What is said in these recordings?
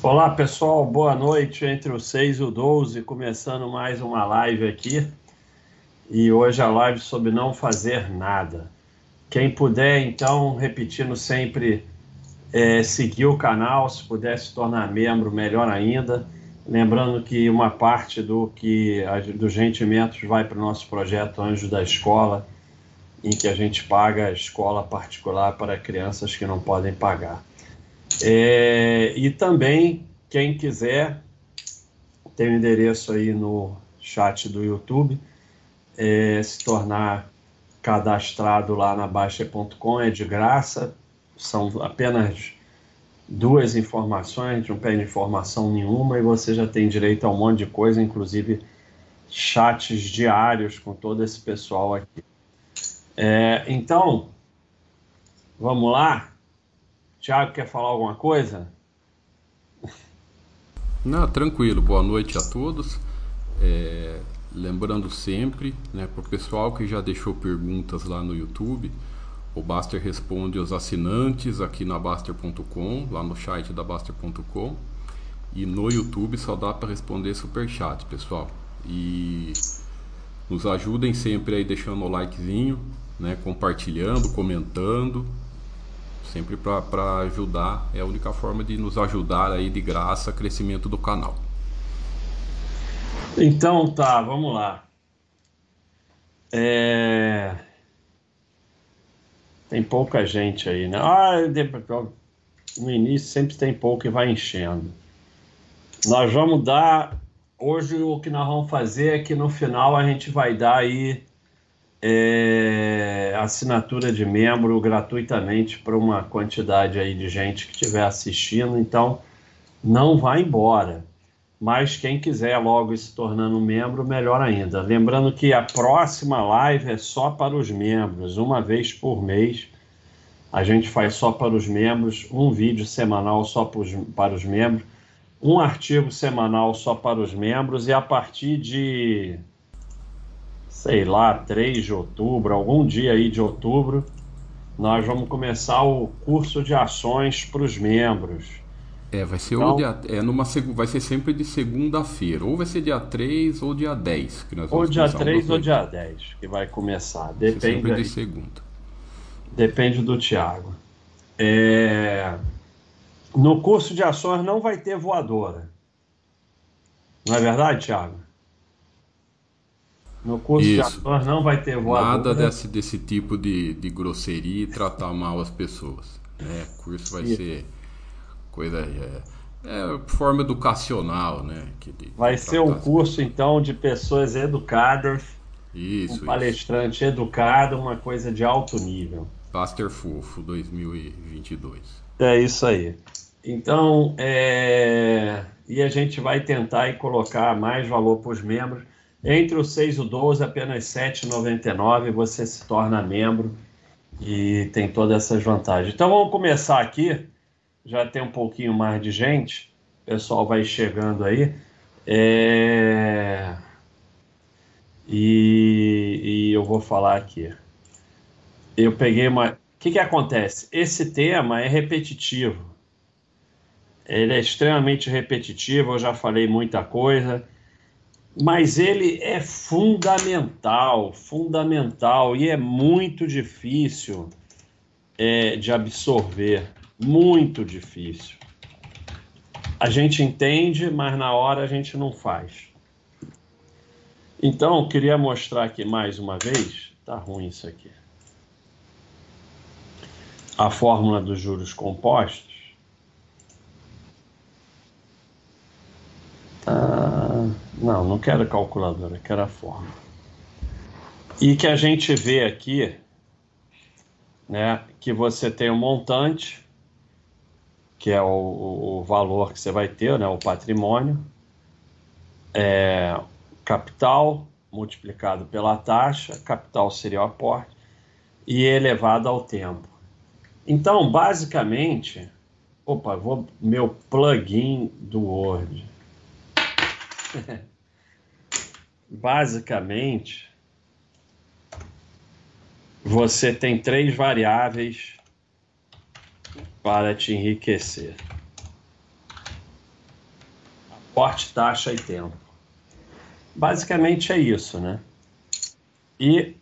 Olá pessoal, boa noite entre o 6 e o 12, começando mais uma live aqui. E hoje a live sobre não fazer nada. Quem puder, então, repetindo sempre, é, seguir o canal, se puder se tornar membro, melhor ainda. Lembrando que uma parte do que dos rendimentos vai para o nosso projeto Anjo da Escola, em que a gente paga a escola particular para crianças que não podem pagar. É, e também, quem quiser, tem o um endereço aí no chat do YouTube, é, se tornar cadastrado lá na Baixa.com, é de graça, são apenas duas informações, não pede informação nenhuma e você já tem direito a um monte de coisa, inclusive chats diários com todo esse pessoal aqui. É, então, vamos lá? Tiago, quer falar alguma coisa? Não, tranquilo. Boa noite a todos. É, lembrando sempre, né, para o pessoal que já deixou perguntas lá no YouTube, o Baster responde os assinantes aqui na Baster.com, lá no site da Baster.com. E no YouTube só dá para responder superchat, pessoal. E nos ajudem sempre aí deixando o likezinho, né, compartilhando, comentando, sempre para ajudar, é a única forma de nos ajudar aí de graça crescimento do canal. Então tá, vamos lá. É... Tem pouca gente aí, né? Ah, no início sempre tem pouco e vai enchendo. Nós vamos dar. Hoje o que nós vamos fazer é que no final a gente vai dar aí é, assinatura de membro gratuitamente para uma quantidade aí de gente que estiver assistindo. Então, não vá embora. Mas quem quiser logo se tornando membro, melhor ainda. Lembrando que a próxima live é só para os membros, uma vez por mês. A gente faz só para os membros, um vídeo semanal só para os membros, um artigo semanal só para os membros, e a partir de sei lá, 3 de outubro, algum dia aí de outubro, nós vamos começar o curso de ações para os membros. É, vai ser, então, dia, é numa, vai ser sempre de segunda-feira. Ou vai ser dia 3 ou dia 10. Que nós ou dia 3 ou dia 10 que vai começar. Depende sempre de segunda. Depende do Tiago. É... No curso de ações não vai ter voadora. Não é verdade, Tiago? No curso Isso. de ator não vai ter voadora. Nada desse, desse tipo de, de grosseria e tratar mal as pessoas. Né? O curso vai Isso. ser coisa. É, é, forma educacional, né? Que de, vai de ser um curso, então, de pessoas educadas. Isso. Um palestrante isso. educado, uma coisa de alto nível. Pastor Fofo 2022. É isso aí. Então, é... e a gente vai tentar e colocar mais valor para os membros. Entre o 6 e o 12, apenas R$ 7,99 você se torna membro e tem todas essas vantagens. Então vamos começar aqui. Já tem um pouquinho mais de gente. O pessoal vai chegando aí. É... E, e eu vou falar aqui. Eu peguei uma. O que, que acontece? Esse tema é repetitivo. Ele é extremamente repetitivo. Eu já falei muita coisa mas ele é fundamental, fundamental e é muito difícil é, de absorver, muito difícil. A gente entende, mas na hora a gente não faz. Então, eu queria mostrar aqui mais uma vez, tá ruim isso aqui. A fórmula dos juros compostos. Tá não, quero calculadora, quero a forma. E que a gente vê aqui, né, que você tem o um montante, que é o, o, valor que você vai ter, né, o patrimônio, é, capital multiplicado pela taxa, capital seria o aporte, e elevado ao tempo. Então, basicamente, opa, vou meu plugin do Word. Basicamente, você tem três variáveis para te enriquecer. aporte, taxa e tempo. Basicamente é isso, né? E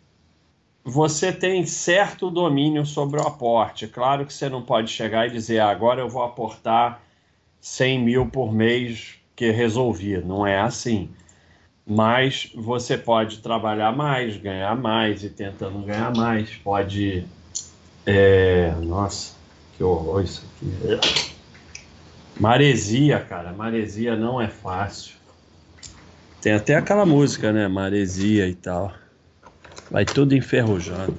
você tem certo domínio sobre o aporte. Claro que você não pode chegar e dizer ah, agora eu vou aportar 100 mil por mês que resolvi. Não é assim. Mas você pode trabalhar mais, ganhar mais e tentando ganhar mais. Pode. É... Nossa, que horror isso aqui. Maresia, cara. Maresia não é fácil. Tem até aquela música, né? Maresia e tal. Vai tudo enferrujando.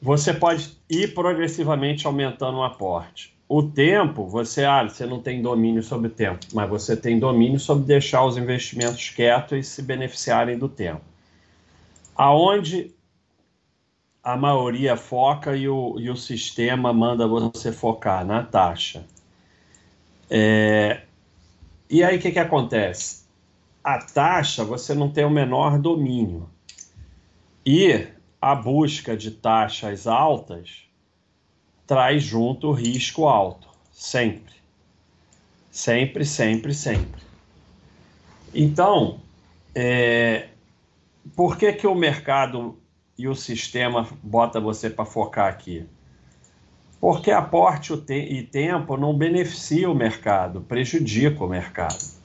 Você pode ir progressivamente aumentando o aporte. O tempo, você, ah, você não tem domínio sobre o tempo, mas você tem domínio sobre deixar os investimentos quietos e se beneficiarem do tempo. Aonde a maioria foca e o, e o sistema manda você focar na taxa. É, e aí o que, que acontece? A taxa você não tem o menor domínio. E a busca de taxas altas traz junto risco alto, sempre. Sempre, sempre, sempre. Então, é, por que, que o mercado e o sistema bota você para focar aqui? Porque aporte e tempo não beneficia o mercado, prejudica o mercado.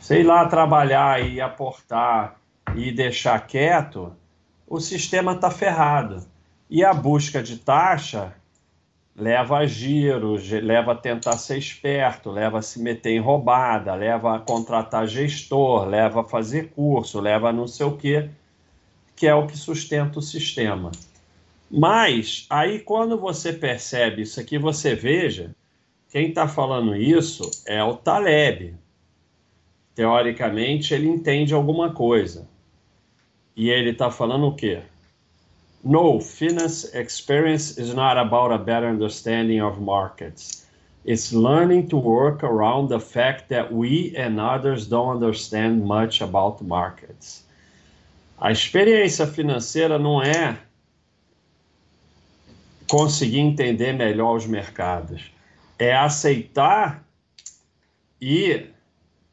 Sei lá trabalhar e aportar e deixar quieto, o sistema está ferrado. E a busca de taxa leva a giros, leva a tentar ser esperto, leva a se meter em roubada, leva a contratar gestor, leva a fazer curso, leva a não sei o quê, que é o que sustenta o sistema. Mas aí quando você percebe isso aqui, você veja, quem está falando isso é o Taleb. Teoricamente, ele entende alguma coisa. E ele está falando o quê? No, finance experience is not about a better understanding of markets. It's learning to work around the fact that we and others don't understand much about markets. A experiência financeira não é conseguir entender melhor os mercados, é aceitar e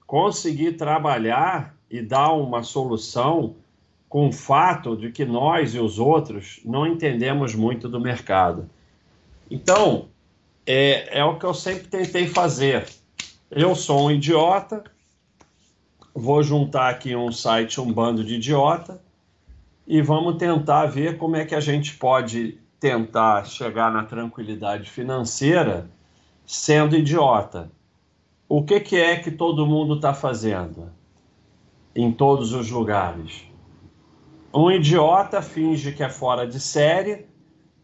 conseguir trabalhar e dar uma solução com o fato de que nós e os outros não entendemos muito do mercado. Então, é, é o que eu sempre tentei fazer. Eu sou um idiota, vou juntar aqui um site, um bando de idiota, e vamos tentar ver como é que a gente pode tentar chegar na tranquilidade financeira sendo idiota. O que, que é que todo mundo está fazendo em todos os lugares? Um idiota finge que é fora de série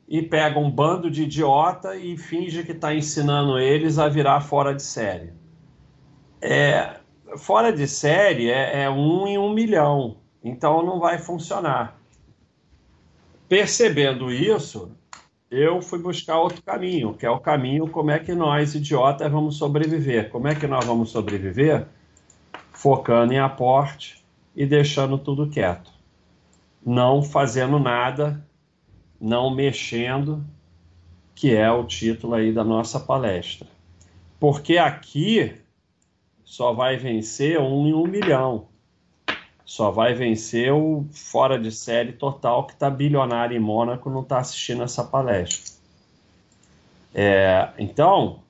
e pega um bando de idiota e finge que está ensinando eles a virar fora de série. É, fora de série é, é um em um milhão, então não vai funcionar. Percebendo isso, eu fui buscar outro caminho, que é o caminho como é que nós, idiotas, vamos sobreviver. Como é que nós vamos sobreviver? Focando em aporte e deixando tudo quieto não fazendo nada, não mexendo, que é o título aí da nossa palestra. Porque aqui só vai vencer um em um milhão. Só vai vencer o fora de série total que está bilionário em Mônaco não está assistindo essa palestra. É, então,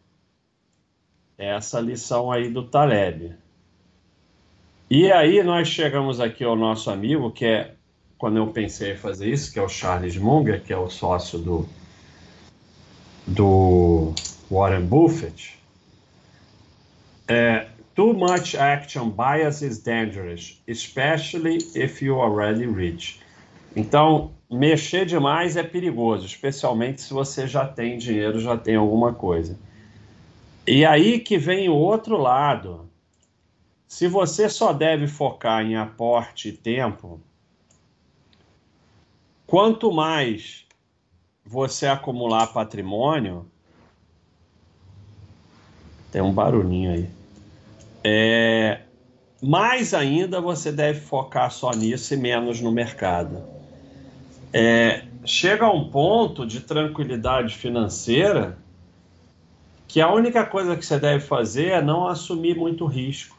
essa lição aí do Taleb. E aí nós chegamos aqui ao nosso amigo, que é quando eu pensei em fazer isso, que é o Charles Munger, que é o sócio do, do Warren Buffett, é, too much action bias is dangerous, especially if you already rich. Então, mexer demais é perigoso, especialmente se você já tem dinheiro, já tem alguma coisa. E aí que vem o outro lado. Se você só deve focar em aporte e tempo, Quanto mais você acumular patrimônio, tem um barulhinho aí. É, mais ainda você deve focar só nisso e menos no mercado. É, chega a um ponto de tranquilidade financeira que a única coisa que você deve fazer é não assumir muito risco.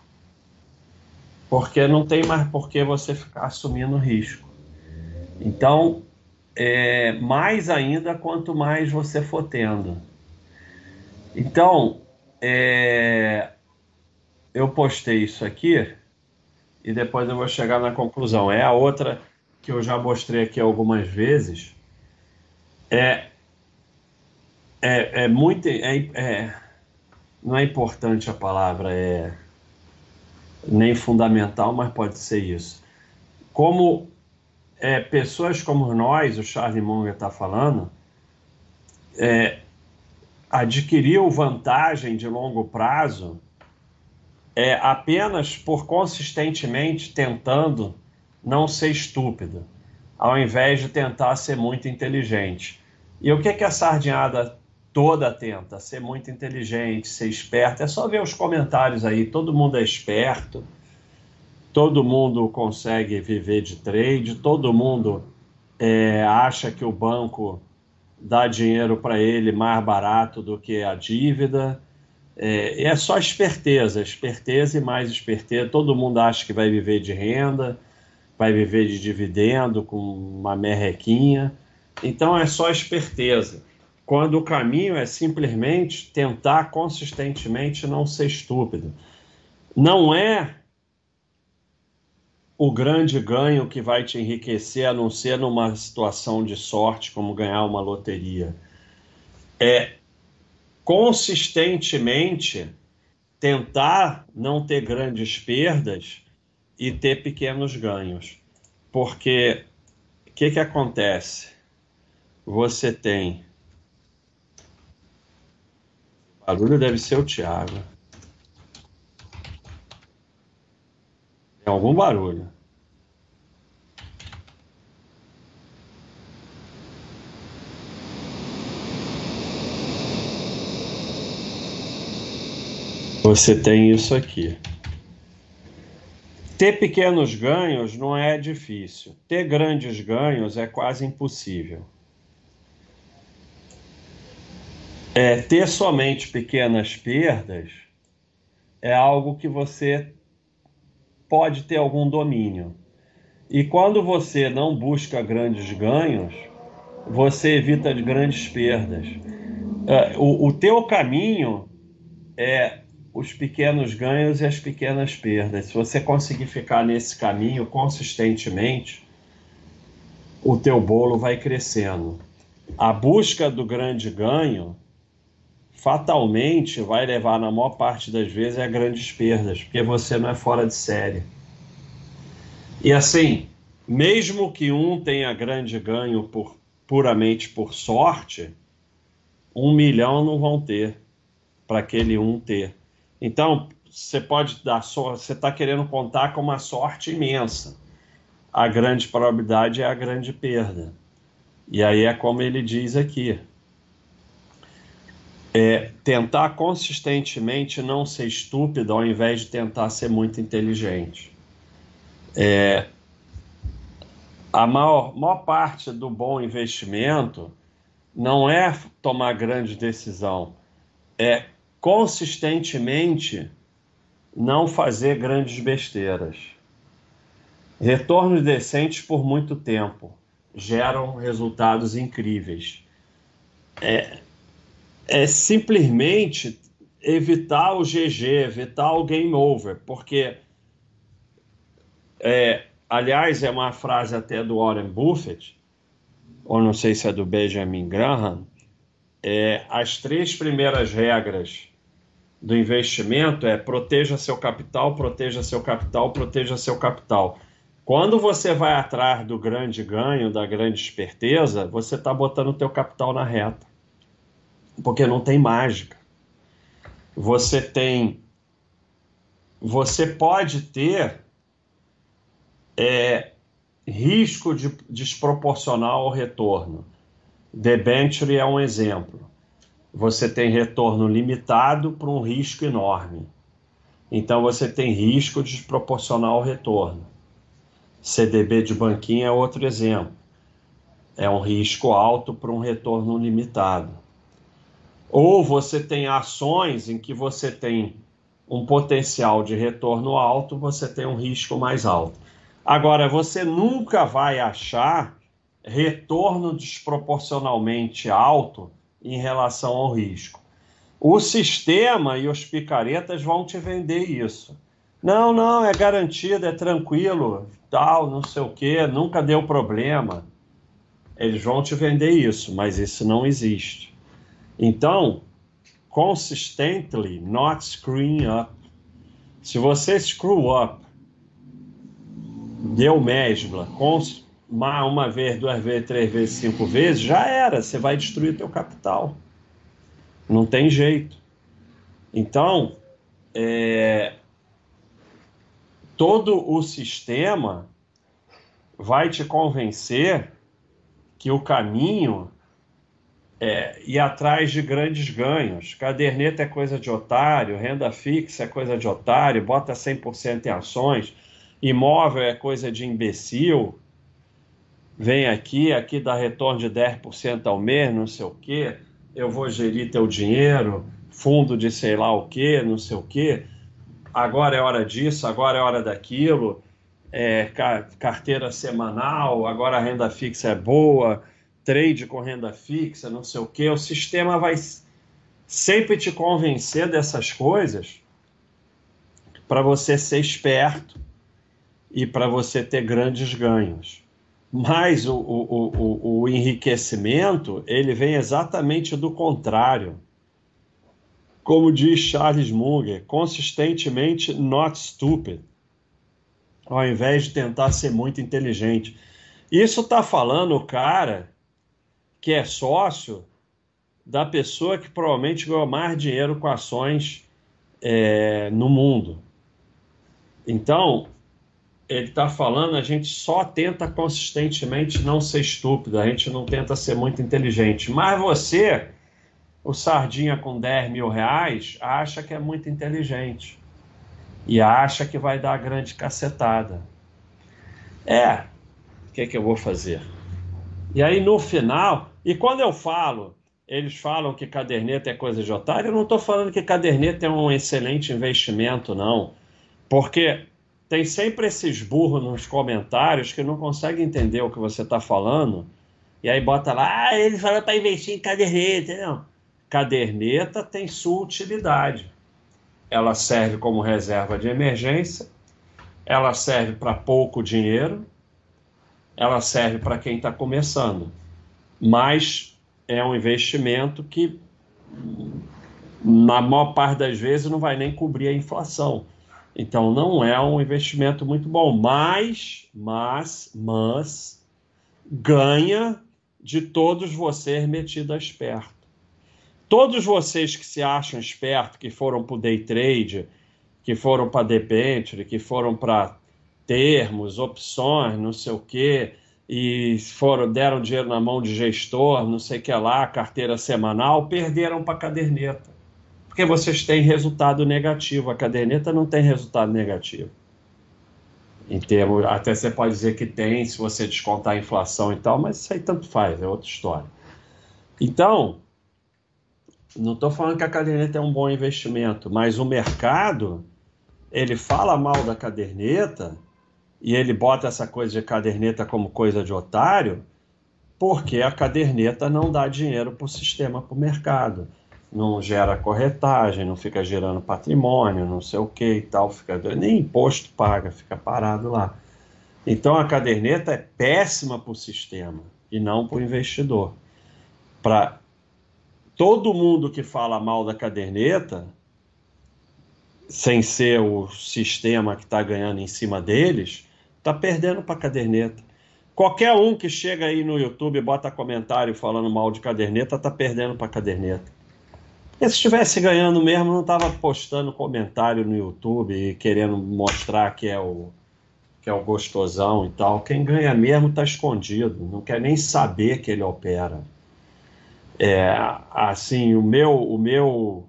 Porque não tem mais por que você ficar assumindo risco. Então, é, mais ainda quanto mais você for tendo. Então, é, eu postei isso aqui e depois eu vou chegar na conclusão. É a outra que eu já mostrei aqui algumas vezes. É, é, é muito. É, é, não é importante a palavra, é nem fundamental, mas pode ser isso. Como é, pessoas como nós, o Charlie Munger está falando, é, adquiriu vantagem de longo prazo é, apenas por consistentemente tentando não ser estúpido, ao invés de tentar ser muito inteligente. E o que, que a sardinhada toda tenta? Ser muito inteligente, ser esperto. É só ver os comentários aí, todo mundo é esperto, todo mundo consegue viver de trade, todo mundo é, acha que o banco dá dinheiro para ele mais barato do que a dívida. É, é só esperteza, esperteza e mais esperteza. Todo mundo acha que vai viver de renda, vai viver de dividendo com uma merrequinha. Então é só esperteza. Quando o caminho é simplesmente tentar consistentemente não ser estúpido. Não é o grande ganho que vai te enriquecer, a não ser numa situação de sorte, como ganhar uma loteria. É consistentemente tentar não ter grandes perdas e ter pequenos ganhos. Porque o que, que acontece? Você tem. O barulho deve ser o Thiago. Tem algum barulho. Você tem isso aqui. Ter pequenos ganhos não é difícil. Ter grandes ganhos é quase impossível. É, ter somente pequenas perdas é algo que você pode ter algum domínio. E quando você não busca grandes ganhos, você evita grandes perdas. É, o, o teu caminho é os pequenos ganhos e as pequenas perdas. Se você conseguir ficar nesse caminho consistentemente, o teu bolo vai crescendo. A busca do grande ganho fatalmente vai levar, na maior parte das vezes, a grandes perdas, porque você não é fora de série. E assim, mesmo que um tenha grande ganho por, puramente por sorte, um milhão não vão ter para aquele um ter. Então, você pode dar você está querendo contar com uma sorte imensa. A grande probabilidade é a grande perda. E aí é como ele diz aqui: é, tentar consistentemente não ser estúpido ao invés de tentar ser muito inteligente. É, a maior, maior parte do bom investimento não é tomar grande decisão, é consistentemente não fazer grandes besteiras. Retornos decentes por muito tempo geram resultados incríveis. É, é simplesmente evitar o GG, evitar o game over, porque, é, aliás, é uma frase até do Warren Buffett, ou não sei se é do Benjamin Graham, é, as três primeiras regras do investimento é proteja seu capital, proteja seu capital, proteja seu capital. Quando você vai atrás do grande ganho, da grande esperteza, você está botando o teu capital na reta porque não tem mágica. Você tem. Você pode ter é, risco de, desproporcional ao retorno. Debenture é um exemplo. Você tem retorno limitado para um risco enorme. Então você tem risco desproporcional ao retorno. CDB de banquinho é outro exemplo. É um risco alto para um retorno limitado. Ou você tem ações em que você tem um potencial de retorno alto, você tem um risco mais alto. Agora, você nunca vai achar retorno desproporcionalmente alto em relação ao risco. O sistema e os picaretas vão te vender isso. Não, não, é garantido, é tranquilo, tal, não sei o quê, nunca deu problema. Eles vão te vender isso, mas isso não existe. Então, consistently not screwing up. Se você screw up, deu mesbla, uma, vez, duas vezes, três vezes, cinco vezes, já era, você vai destruir teu capital. Não tem jeito. Então, é, todo o sistema vai te convencer que o caminho é atrás de grandes ganhos. Caderneta é coisa de otário, renda fixa é coisa de otário, bota 100% em ações, imóvel é coisa de imbecil. Vem aqui, aqui dá retorno de 10% ao mês, não sei o quê. Eu vou gerir teu dinheiro, fundo de sei lá o quê, não sei o quê agora é hora disso, agora é hora daquilo, é, carteira semanal, agora a renda fixa é boa, trade com renda fixa, não sei o que. O sistema vai sempre te convencer dessas coisas para você ser esperto e para você ter grandes ganhos. Mas o, o, o, o enriquecimento ele vem exatamente do contrário como diz Charles Munger, consistentemente not stupid, ao invés de tentar ser muito inteligente. Isso está falando o cara que é sócio da pessoa que provavelmente ganhou mais dinheiro com ações é, no mundo. Então, ele está falando, a gente só tenta consistentemente não ser estúpido, a gente não tenta ser muito inteligente. Mas você o Sardinha com 10 mil reais acha que é muito inteligente e acha que vai dar grande cacetada. É, o que, é que eu vou fazer? E aí no final, e quando eu falo, eles falam que caderneta é coisa de otário, eu não estou falando que caderneta é um excelente investimento, não. Porque tem sempre esses burros nos comentários que não conseguem entender o que você está falando. E aí bota lá, ah, ele falou para investir em caderneta. Não caderneta tem sua utilidade. Ela serve como reserva de emergência, ela serve para pouco dinheiro, ela serve para quem está começando. Mas é um investimento que, na maior parte das vezes, não vai nem cobrir a inflação. Então, não é um investimento muito bom. Mas, mas, mas, ganha de todos vocês metido a esperto todos vocês que se acham espertos, que foram para o day trade, que foram para debenture, que foram para termos, opções, não sei o quê, e foram deram dinheiro na mão de gestor, não sei o que lá, carteira semanal, perderam para a caderneta. Porque vocês têm resultado negativo. A caderneta não tem resultado negativo. Em termos, até você pode dizer que tem, se você descontar a inflação e tal, mas isso aí tanto faz, é outra história. Então, não estou falando que a caderneta é um bom investimento, mas o mercado ele fala mal da caderneta e ele bota essa coisa de caderneta como coisa de otário, porque a caderneta não dá dinheiro para o sistema, para o mercado. Não gera corretagem, não fica gerando patrimônio, não sei o que e tal, fica, nem imposto paga, fica parado lá. Então a caderneta é péssima para o sistema e não para o investidor. Para todo mundo que fala mal da caderneta, sem ser o sistema que está ganhando em cima deles, está perdendo para caderneta. Qualquer um que chega aí no YouTube e bota comentário falando mal de caderneta, está perdendo para caderneta. Porque se estivesse ganhando mesmo, não estava postando comentário no YouTube e querendo mostrar que é o que é o gostosão e tal. Quem ganha mesmo está escondido, não quer nem saber que ele opera. É, assim, o meu, o meu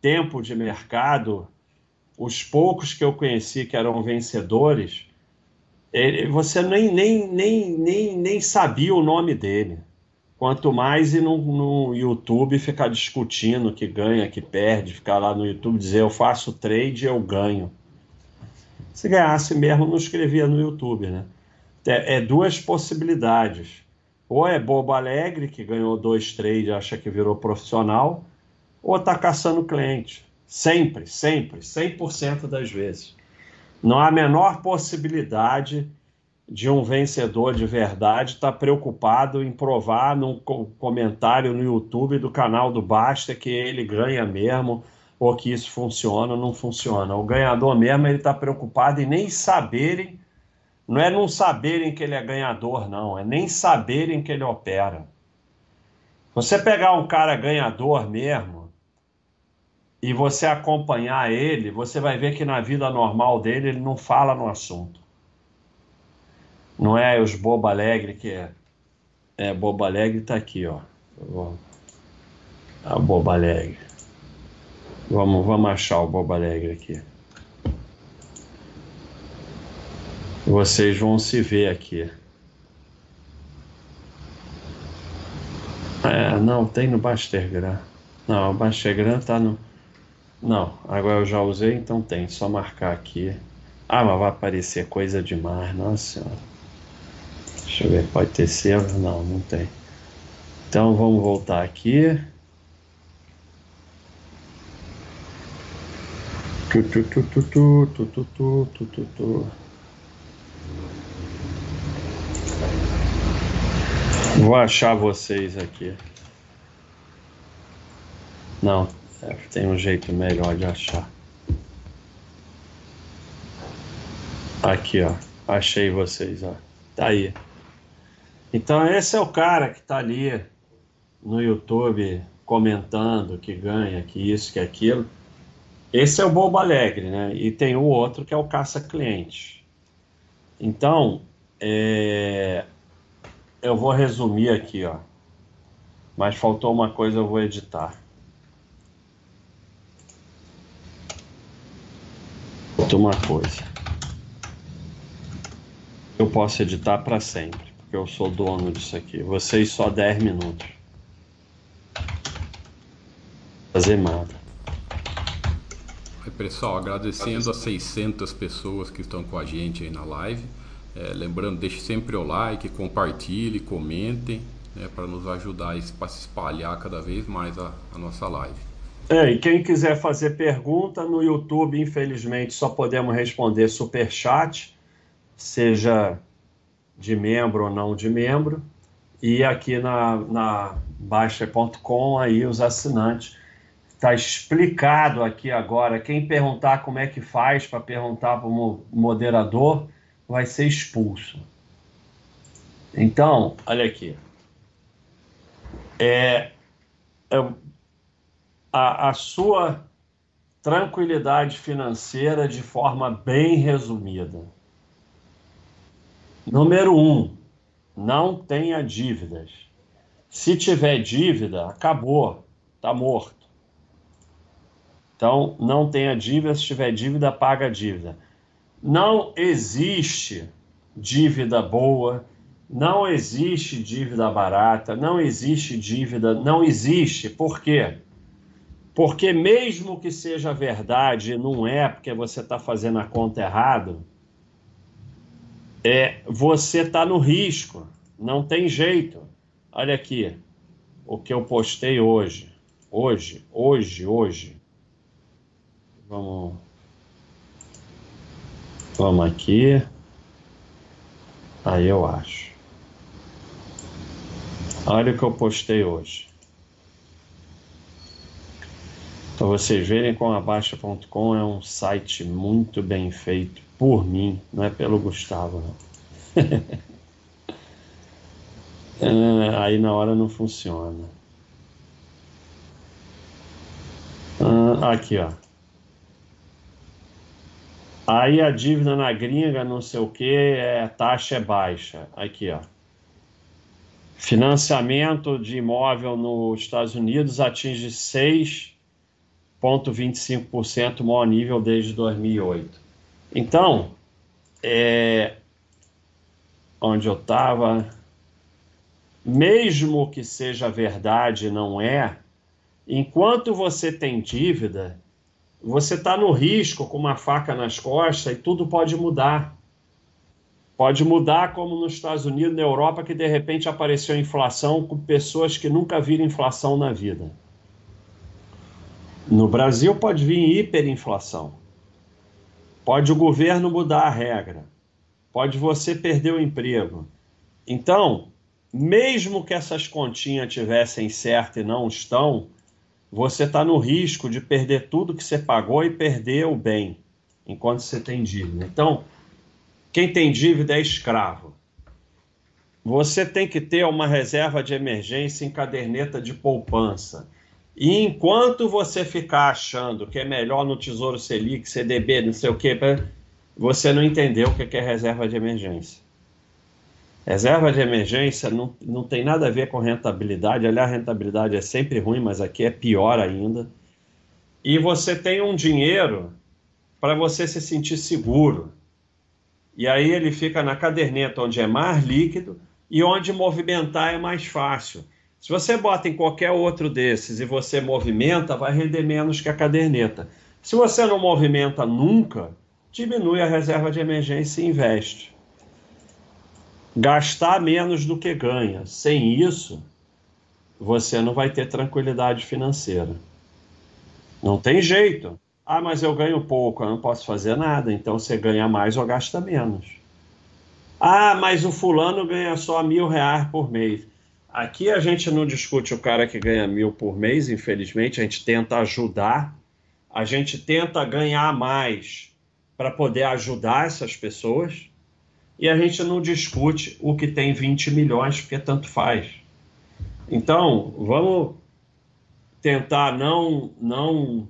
tempo de mercado, os poucos que eu conheci que eram vencedores, ele, você nem, nem, nem, nem, nem sabia o nome dele. Quanto mais ir no, no YouTube ficar discutindo que ganha, que perde, ficar lá no YouTube dizer eu faço trade, eu ganho. Se ganhasse mesmo, não escrevia no YouTube, né? É, é duas possibilidades. Ou é bobo alegre, que ganhou dois trades e acha que virou profissional, ou está caçando cliente. Sempre, sempre, 100% das vezes. Não há a menor possibilidade de um vencedor de verdade estar tá preocupado em provar num comentário no YouTube do canal do Basta que ele ganha mesmo ou que isso funciona ou não funciona. O ganhador mesmo ele está preocupado em nem saberem, não é não saberem que ele é ganhador, não, é nem saberem que ele opera. Você pegar um cara ganhador mesmo e você acompanhar ele, você vai ver que na vida normal dele ele não fala no assunto. Não é os bobo alegre que é. É, bobo alegre tá aqui, ó. A bobo alegre. Vamos, vamos achar o bobo alegre aqui. Vocês vão se ver aqui. É, não, tem no Bastergram. Não, o Bastergram tá no. Não, agora eu já usei, então tem. Só marcar aqui. Ah, mas vai aparecer coisa demais, nossa senhora. Deixa eu ver, pode ter selo? Não, não tem. Então vamos voltar aqui. Tu, tu, tu, tu, tu, tu, tu, tu, tu, tu, tu. Vou achar vocês aqui. Não, é, tem um jeito melhor de achar. Aqui, ó. Achei vocês, ó. Tá aí. Então esse é o cara que está ali no YouTube comentando que ganha, que isso, que aquilo. Esse é o Bobo Alegre, né? E tem o outro que é o caça-cliente. Então, é... eu vou resumir aqui, ó. Mas faltou uma coisa, eu vou editar. Faltou uma coisa. Eu posso editar para sempre porque eu sou dono disso aqui. Vocês só 10 minutos. Fazer nada. Pessoal, agradecendo as 600 pessoas que estão com a gente aí na live. É, lembrando, deixe sempre o like, compartilhe, comentem, né, para nos ajudar a se espalhar cada vez mais a, a nossa live. É, e quem quiser fazer pergunta no YouTube, infelizmente só podemos responder super chat, seja de membro ou não de membro, e aqui na, na Baixa.com aí os assinantes. Está explicado aqui agora. Quem perguntar como é que faz para perguntar para o moderador vai ser expulso. Então, olha aqui. É, é a, a sua tranquilidade financeira de forma bem resumida. Número um, não tenha dívidas. Se tiver dívida, acabou, está morto. Então, não tenha dívida, se tiver dívida, paga a dívida. Não existe dívida boa, não existe dívida barata, não existe dívida, não existe. Por quê? Porque mesmo que seja verdade, não é porque você está fazendo a conta errado, é, você está no risco, não tem jeito. Olha aqui, o que eu postei hoje. Hoje, hoje, hoje. Vamos. Vamos aqui. Aí eu acho. Olha o que eu postei hoje. Para vocês verem como a Baixa.com é um site muito bem feito por mim, não é pelo Gustavo. é, aí na hora não funciona. Ah, aqui, ó. Aí a dívida na gringa, não sei o que, é, a taxa é baixa. Aqui, ó. Financiamento de imóvel nos Estados Unidos atinge 6,25%, maior nível desde 2008. Então, é, onde eu estava, mesmo que seja verdade, não é, enquanto você tem dívida, você está no risco com uma faca nas costas e tudo pode mudar. Pode mudar, como nos Estados Unidos, na Europa, que de repente apareceu inflação com pessoas que nunca viram inflação na vida. No Brasil pode vir hiperinflação. Pode o governo mudar a regra. Pode você perder o emprego. Então, mesmo que essas continhas tivessem certo e não estão, você está no risco de perder tudo que você pagou e perder o bem enquanto você tem dívida. Então, quem tem dívida é escravo. Você tem que ter uma reserva de emergência em caderneta de poupança. E enquanto você ficar achando que é melhor no Tesouro Selic, CDB, não sei o quê, você não entendeu o que é reserva de emergência. Reserva de emergência não, não tem nada a ver com rentabilidade. Aliás, rentabilidade é sempre ruim, mas aqui é pior ainda. E você tem um dinheiro para você se sentir seguro. E aí ele fica na caderneta onde é mais líquido e onde movimentar é mais fácil. Se você bota em qualquer outro desses e você movimenta, vai render menos que a caderneta. Se você não movimenta nunca, diminui a reserva de emergência e investe. Gastar menos do que ganha. Sem isso, você não vai ter tranquilidade financeira. Não tem jeito. Ah, mas eu ganho pouco, eu não posso fazer nada. Então você ganha mais ou gasta menos. Ah, mas o fulano ganha só mil reais por mês. Aqui a gente não discute o cara que ganha mil por mês, infelizmente, a gente tenta ajudar, a gente tenta ganhar mais para poder ajudar essas pessoas, e a gente não discute o que tem 20 milhões, porque tanto faz. Então, vamos tentar não, não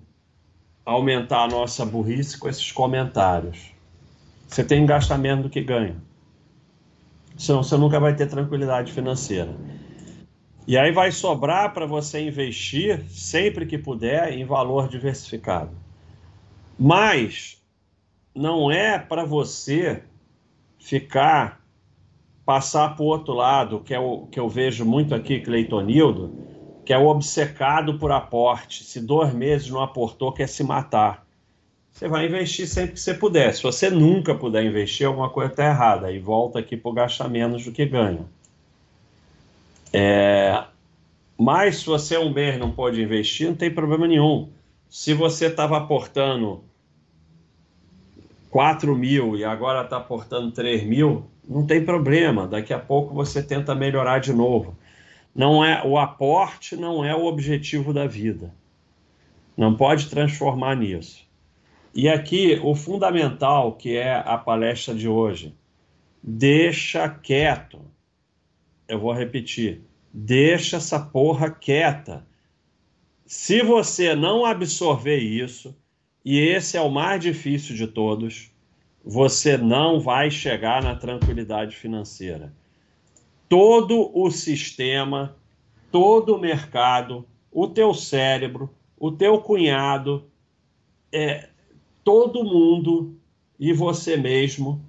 aumentar a nossa burrice com esses comentários. Você tem que gastar menos do que ganha. Senão você nunca vai ter tranquilidade financeira. E aí vai sobrar para você investir sempre que puder em valor diversificado. Mas não é para você ficar passar para o outro lado, que é o que eu vejo muito aqui, Cleitonildo, que é o obcecado por aporte. Se dois meses não aportou, quer se matar. Você vai investir sempre que você puder. Se você nunca puder investir, alguma coisa está errada. E volta aqui para gastar menos do que ganha. É, mas se você é um mês não pode investir, não tem problema nenhum. Se você estava aportando 4 mil e agora está aportando 3 mil, não tem problema. Daqui a pouco você tenta melhorar de novo. Não é o aporte não é o objetivo da vida. Não pode transformar nisso. E aqui o fundamental que é a palestra de hoje, deixa quieto eu vou repetir, deixa essa porra quieta. Se você não absorver isso, e esse é o mais difícil de todos, você não vai chegar na tranquilidade financeira. Todo o sistema, todo o mercado, o teu cérebro, o teu cunhado, é, todo mundo e você mesmo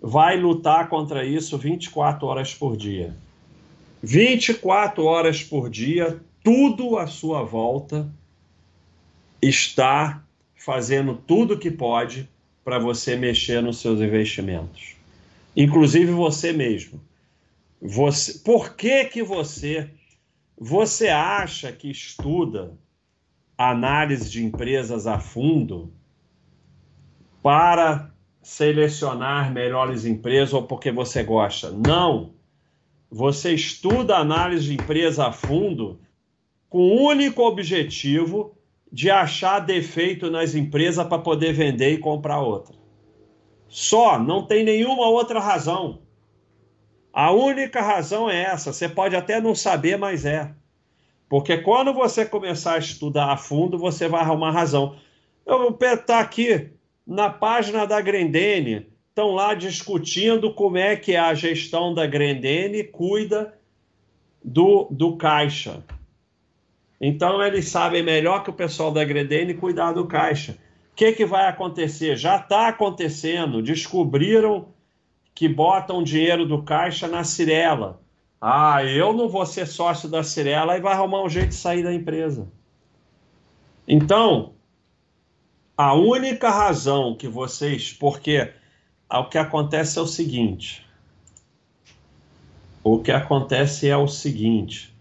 vai lutar contra isso 24 horas por dia. 24 horas por dia, tudo à sua volta está fazendo tudo que pode para você mexer nos seus investimentos. Inclusive você mesmo. Você, por que que você você acha que estuda análise de empresas a fundo para selecionar melhores empresas ou porque você gosta? Não você estuda análise de empresa a fundo com o único objetivo de achar defeito nas empresas para poder vender e comprar outra. Só, não tem nenhuma outra razão. A única razão é essa. Você pode até não saber, mas é. Porque quando você começar a estudar a fundo, você vai arrumar razão. Eu vou estar aqui na página da Grendene, estão lá discutindo como é que a gestão da Grendene cuida do, do caixa. Então eles sabem melhor que o pessoal da Grendene cuidar do caixa. O que, que vai acontecer? Já está acontecendo. Descobriram que botam dinheiro do caixa na Cirela. Ah, eu não vou ser sócio da Cirela e vai arrumar um jeito de sair da empresa. Então, a única razão que vocês. Porque o que acontece é o seguinte. O que acontece é o seguinte.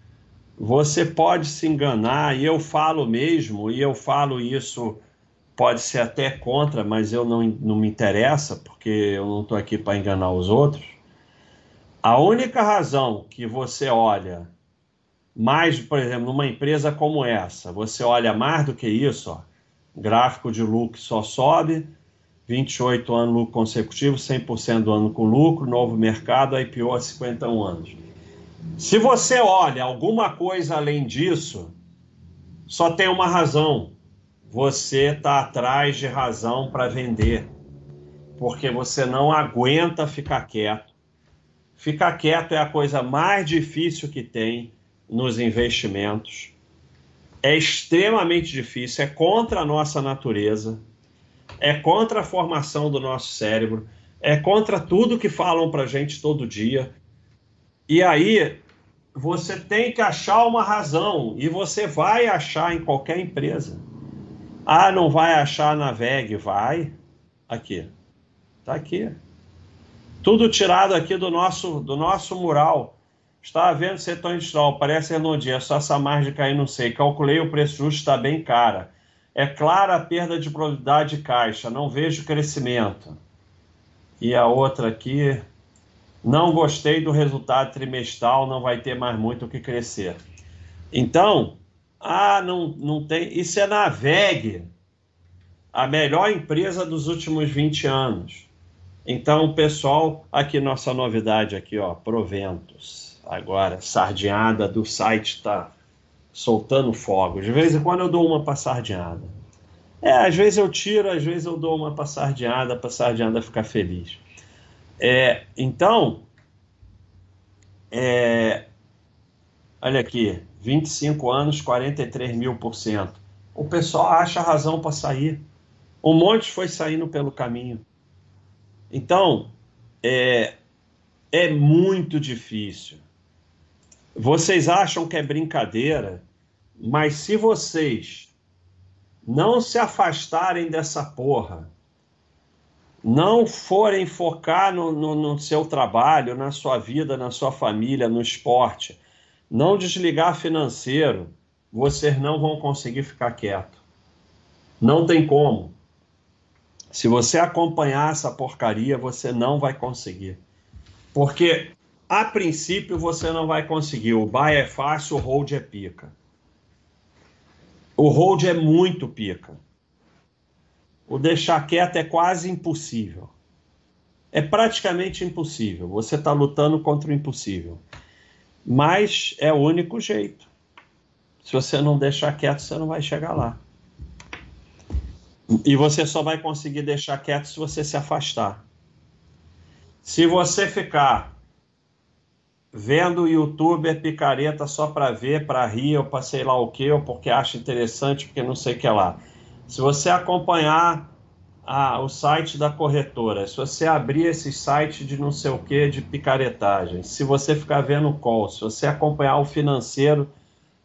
Você pode se enganar, e eu falo mesmo, e eu falo isso, pode ser até contra, mas eu não, não me interessa, porque eu não estou aqui para enganar os outros. A única razão que você olha mais, por exemplo, numa empresa como essa, você olha mais do que isso, ó, gráfico de lucro só sobe, 28 anos lucro consecutivo, 100% do ano com lucro, novo mercado, IPO há 51 anos. Se você olha alguma coisa além disso, só tem uma razão. Você está atrás de razão para vender, porque você não aguenta ficar quieto. Ficar quieto é a coisa mais difícil que tem nos investimentos. É extremamente difícil, é contra a nossa natureza, é contra a formação do nosso cérebro, é contra tudo que falam para gente todo dia. E aí você tem que achar uma razão e você vai achar em qualquer empresa. Ah, não vai achar na VEG? Vai. Aqui. Tá aqui. Tudo tirado aqui do nosso, do nosso mural. Está vendo setor industrial, parece Renaudier, só essa margem cair, não sei. Calculei o preço justo, está bem cara. É clara a perda de probabilidade de caixa, não vejo crescimento. E a outra aqui, não gostei do resultado trimestral, não vai ter mais muito o que crescer. Então, ah, não, não tem. Isso é na VEG, a melhor empresa dos últimos 20 anos. Então, pessoal, aqui nossa novidade aqui, ó, Proventos agora, sardinhada do site está soltando fogo. De vez em quando eu dou uma para sardinhada. É, às vezes eu tiro, às vezes eu dou uma para sardinhada ficar feliz. É, então, é, olha aqui, 25 anos, 43 mil por cento. O pessoal acha razão para sair. Um monte foi saindo pelo caminho. Então, é, é muito difícil. Vocês acham que é brincadeira, mas se vocês não se afastarem dessa porra, não forem focar no, no, no, seu trabalho, na sua vida, na sua família, no esporte, não desligar financeiro, vocês não vão conseguir ficar quieto. Não tem como. Se você acompanhar essa porcaria, você não vai conseguir. Porque a princípio você não vai conseguir. O buy é fácil, o hold é pica. O hold é muito pica. O deixar quieto é quase impossível. É praticamente impossível. Você está lutando contra o impossível. Mas é o único jeito. Se você não deixar quieto, você não vai chegar lá. E você só vai conseguir deixar quieto se você se afastar. Se você ficar vendo o youtuber picareta só para ver, para rir, ou para sei lá o que, ou porque acha interessante, porque não sei o que lá. Se você acompanhar a, o site da corretora, se você abrir esse site de não sei o que, de picaretagem, se você ficar vendo o call, se você acompanhar o financeiro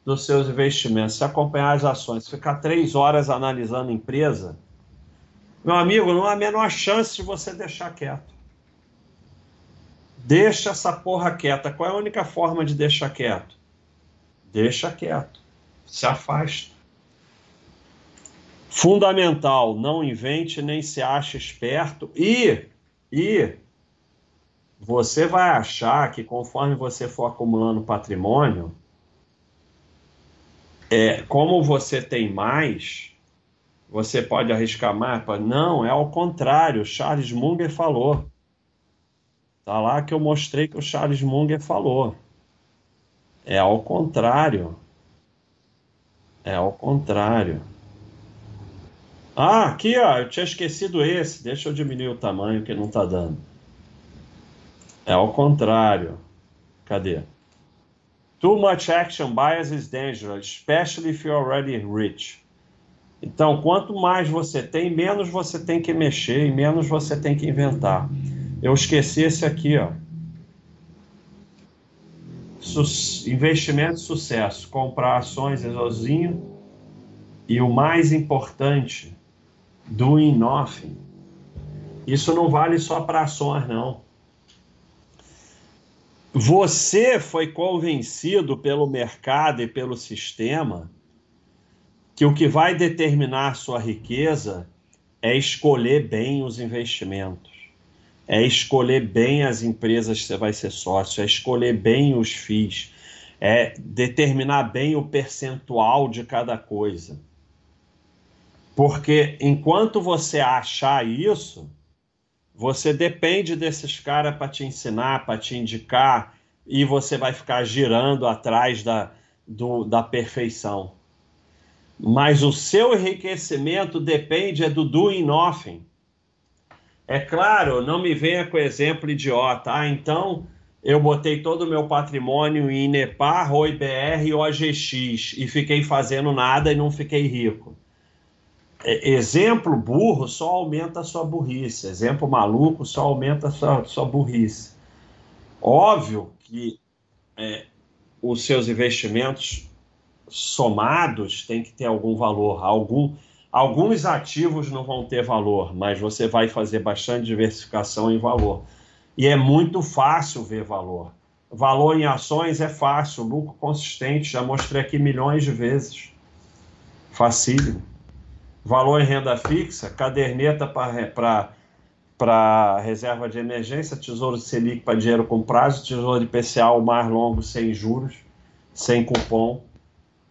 dos seus investimentos, se acompanhar as ações, ficar três horas analisando empresa, meu amigo, não há a menor chance de você deixar quieto. Deixa essa porra quieta. Qual é a única forma de deixar quieto? Deixa quieto. Se afasta. Fundamental, não invente nem se ache esperto e e você vai achar que conforme você for acumulando patrimônio, é, como você tem mais, você pode arriscar mais? Não, é ao contrário. Charles Munger falou. Tá lá que eu mostrei que o Charles Munger falou. É ao contrário. É ao contrário. Ah, aqui, ó, eu tinha esquecido esse. Deixa eu diminuir o tamanho que não tá dando. É ao contrário. Cadê? Too much action bias is dangerous, especially if you're already rich. Então, quanto mais você tem, menos você tem que mexer e menos você tem que inventar. Eu esqueci esse aqui, ó. Investimento de sucesso, comprar ações sozinho e o mais importante, doing nothing. Isso não vale só para ações, não. Você foi convencido pelo mercado e pelo sistema que o que vai determinar sua riqueza é escolher bem os investimentos, é escolher bem as empresas que você vai ser sócio, é escolher bem os FIIs, é determinar bem o percentual de cada coisa. Porque enquanto você achar isso, você depende desses caras para te ensinar, para te indicar, e você vai ficar girando atrás da, do, da perfeição. Mas o seu enriquecimento depende é do doing nothing. É claro, não me venha com exemplo idiota. Ah, então eu botei todo o meu patrimônio em Nepar, OIBR ou AGX e fiquei fazendo nada e não fiquei rico. É, exemplo burro só aumenta a sua burrice. Exemplo maluco só aumenta a sua, sua burrice. Óbvio que é, os seus investimentos somados têm que ter algum valor. Algum, alguns ativos não vão ter valor, mas você vai fazer bastante diversificação em valor. E é muito fácil ver valor. Valor em ações é fácil, lucro consistente, já mostrei aqui milhões de vezes. Facílimo valor em renda fixa, caderneta para reserva de emergência, tesouro Selic para dinheiro com prazo, tesouro IPCA o mais longo sem juros, sem cupom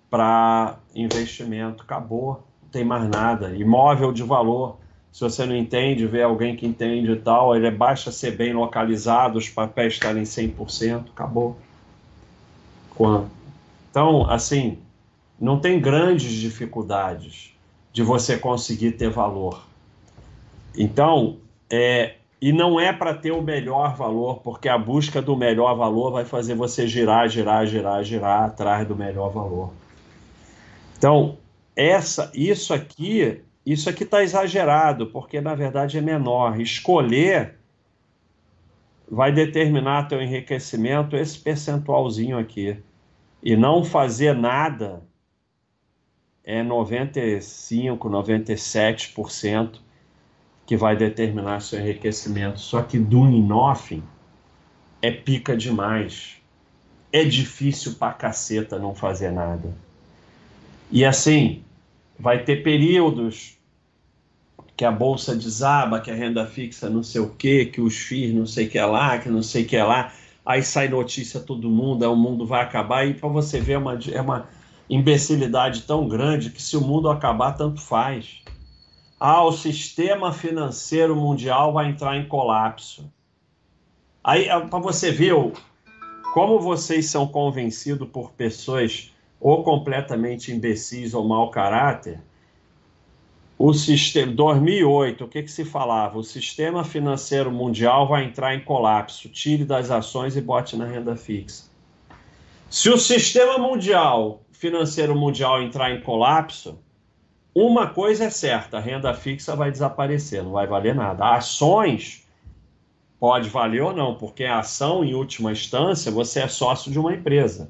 para investimento. Acabou, tem mais nada. Imóvel de valor, se você não entende, vê alguém que entende e tal, ele é basta ser bem localizado, os papéis estarem 100%, acabou. Então, assim, não tem grandes dificuldades de você conseguir ter valor. Então, é, e não é para ter o melhor valor, porque a busca do melhor valor vai fazer você girar, girar, girar, girar atrás do melhor valor. Então, essa, isso aqui, isso aqui está exagerado, porque na verdade é menor. Escolher vai determinar teu enriquecimento esse percentualzinho aqui. E não fazer nada é 95, 97% que vai determinar seu enriquecimento. Só que do nothing é pica demais. É difícil pra caceta não fazer nada. E assim, vai ter períodos que a bolsa desaba, que a renda fixa não sei o que, que os FIIs não sei o que lá, que não sei o que lá. Aí sai notícia todo mundo, o mundo vai acabar. E para você ver, é uma, é uma imbecilidade tão grande que se o mundo acabar, tanto faz. Ah, o sistema financeiro mundial vai entrar em colapso. Aí, ah, para você ver como vocês são convencidos por pessoas ou completamente imbecis ou mau caráter, o sistema 2008, o que, que se falava? O sistema financeiro mundial vai entrar em colapso. Tire das ações e bote na renda fixa. Se o sistema mundial financeiro mundial entrar em colapso, uma coisa é certa: a renda fixa vai desaparecer, não vai valer nada. Ações pode valer ou não, porque a ação, em última instância, você é sócio de uma empresa.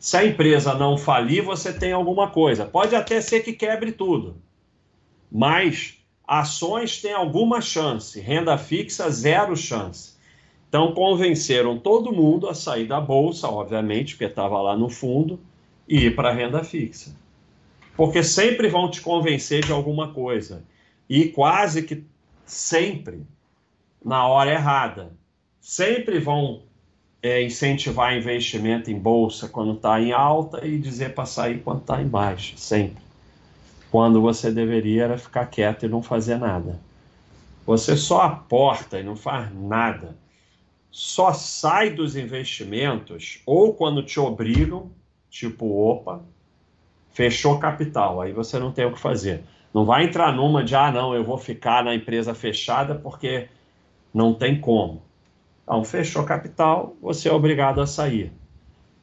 Se a empresa não falir, você tem alguma coisa. Pode até ser que quebre tudo, mas ações têm alguma chance, renda fixa, zero chance. Então, convenceram todo mundo a sair da bolsa, obviamente, porque estava lá no fundo e ir para a renda fixa. Porque sempre vão te convencer de alguma coisa. E quase que sempre na hora errada. Sempre vão é, incentivar investimento em bolsa quando está em alta e dizer para sair quando está em baixa. Sempre. Quando você deveria era ficar quieto e não fazer nada. Você só aporta e não faz nada. Só sai dos investimentos ou quando te obrigam tipo, opa, fechou capital, aí você não tem o que fazer. Não vai entrar numa de, ah, não, eu vou ficar na empresa fechada porque não tem como. Então, fechou capital, você é obrigado a sair.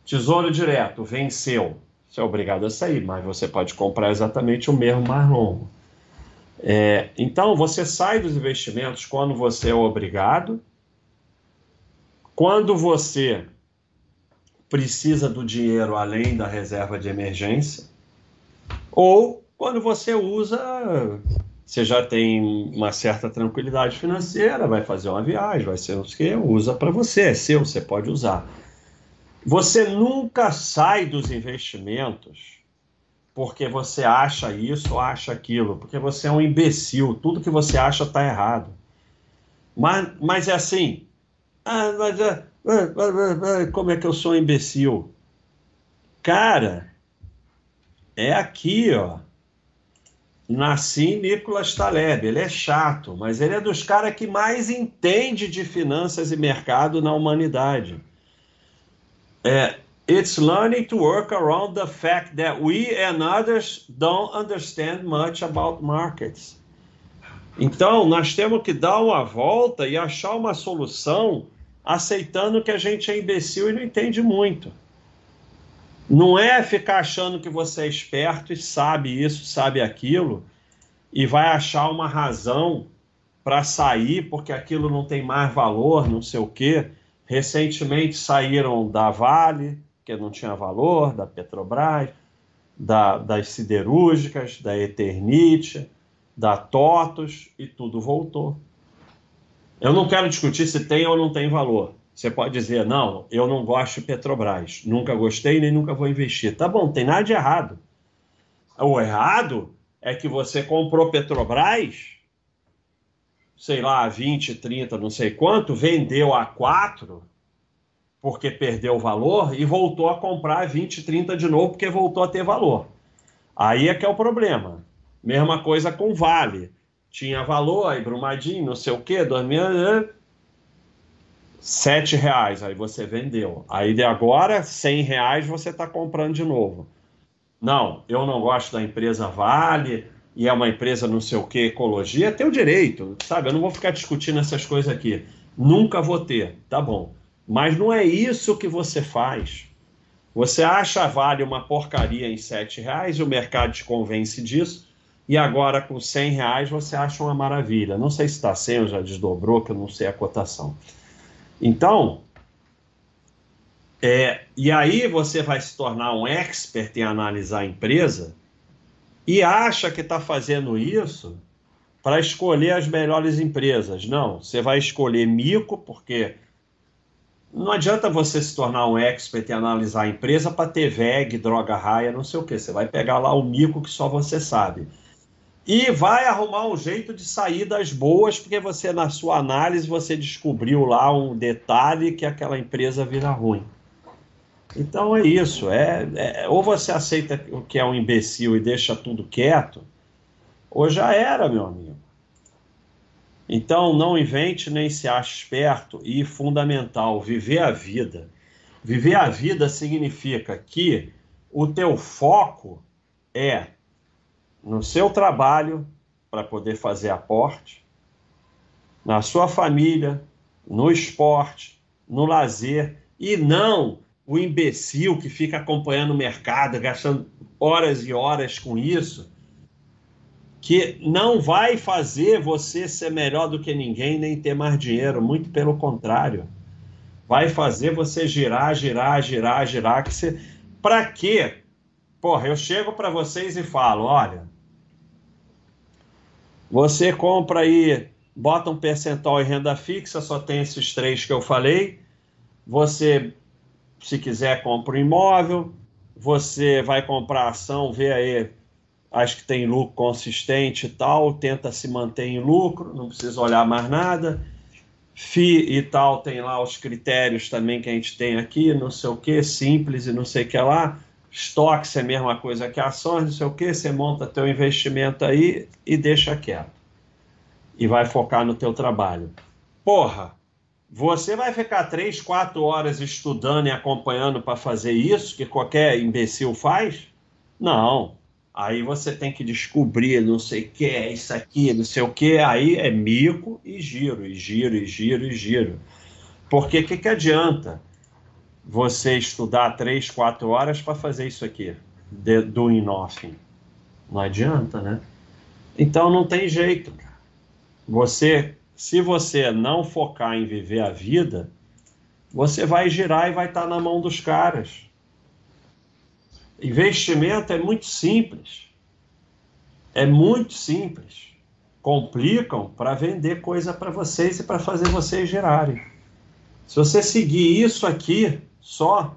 Tesouro direto, venceu, você é obrigado a sair, mas você pode comprar exatamente o mesmo mais longo. É, então, você sai dos investimentos quando você é obrigado, quando você precisa do dinheiro além da reserva de emergência, ou quando você usa, você já tem uma certa tranquilidade financeira, vai fazer uma viagem, vai ser o que usa para você, é seu, você pode usar. Você nunca sai dos investimentos porque você acha isso ou acha aquilo, porque você é um imbecil, tudo que você acha está errado. Mas, mas é assim, ah, mas, ah, ah, ah, como é que eu sou um imbecil? Cara, é aqui, ó. Nassim Nicolas Taleb, ele é chato, mas ele é dos caras que mais entende de finanças e mercado na humanidade. É, It's learning to work around the fact that we and others don't understand much about markets. Então, nós temos que dar uma volta e achar uma solução aceitando que a gente é imbecil e não entende muito. Não é ficar achando que você é esperto e sabe isso, sabe aquilo, e vai achar uma razão para sair porque aquilo não tem mais valor, não sei o quê. Recentemente saíram da Vale, que não tinha valor, da Petrobras, da, das siderúrgicas, da Eternite, da TOTOS, e tudo voltou. Eu não quero discutir se tem ou não tem valor. Você pode dizer, não, eu não gosto de Petrobras, nunca gostei nem nunca vou investir. Tá bom, tem nada de errado. O errado é que você comprou Petrobras, sei lá, 20, 30, não sei quanto, vendeu a 4 porque perdeu valor e voltou a comprar 20, 30 de novo porque voltou a ter valor. Aí é que é o problema. Mesma coisa com Vale. Tinha valor, aí Brumadinho, não sei o quê, dormia sete reais, aí você vendeu. Aí de agora, cem reais você está comprando de novo. Não, eu não gosto da empresa Vale e é uma empresa não sei o que, ecologia, tem o direito, sabe? Eu não vou ficar discutindo essas coisas aqui. Nunca vou ter, tá bom. Mas não é isso que você faz. Você acha a Vale uma porcaria em sete reais, o mercado te convence disso, e agora com cem reais você acha uma maravilha. Não sei se está 100 ou já desdobrou, que eu não sei a cotação. Então, é, e aí você vai se tornar um expert em analisar a empresa e acha que está fazendo isso para escolher as melhores empresas. Não, você vai escolher mico, porque não adianta você se tornar um expert em analisar a empresa para ter VEG, droga raia, não sei o que. Você vai pegar lá o mico que só você sabe. E vai arrumar um jeito de sair das boas, porque você, na sua análise, você descobriu lá um detalhe que aquela empresa vira ruim. Então é isso. É, é, ou você aceita o que é um imbecil e deixa tudo quieto, ou já era, meu amigo. Então, não invente nem se ache esperto e fundamental, viver a vida. Viver a vida significa que o teu foco é no seu trabalho para poder fazer aporte, na sua família, no esporte, no lazer e não o imbecil que fica acompanhando o mercado, gastando horas e horas com isso que não vai fazer você ser melhor do que ninguém nem ter mais dinheiro, muito pelo contrário. Vai fazer você girar, girar, girar, girar. Que você... Para quê? Porra, eu chego para vocês e falo: olha, você compra aí, bota um percentual em renda fixa, só tem esses três que eu falei. Você, se quiser, compra um imóvel. Você vai comprar ação, vê aí acho que tem lucro consistente e tal, tenta se manter em lucro, não precisa olhar mais nada. FI e tal, tem lá os critérios também que a gente tem aqui, não sei o que, simples e não sei o que lá. Estoques é a mesma coisa que ações, não sei o que, você monta teu investimento aí e deixa quieto. E vai focar no teu trabalho. Porra, você vai ficar três, quatro horas estudando e acompanhando para fazer isso, que qualquer imbecil faz? Não. Aí você tem que descobrir, não sei o que, é isso aqui, não sei o que. Aí é mico e giro, e giro, e giro, e giro. Porque o que, que adianta você estudar três, quatro horas para fazer isso aqui, de, doing nothing? Não adianta, né? Então não tem jeito. Você, se você não focar em viver a vida, você vai girar e vai estar na mão dos caras. Investimento é muito simples. É muito simples. Complicam para vender coisa para vocês e para fazer vocês girarem. Se você seguir isso aqui, só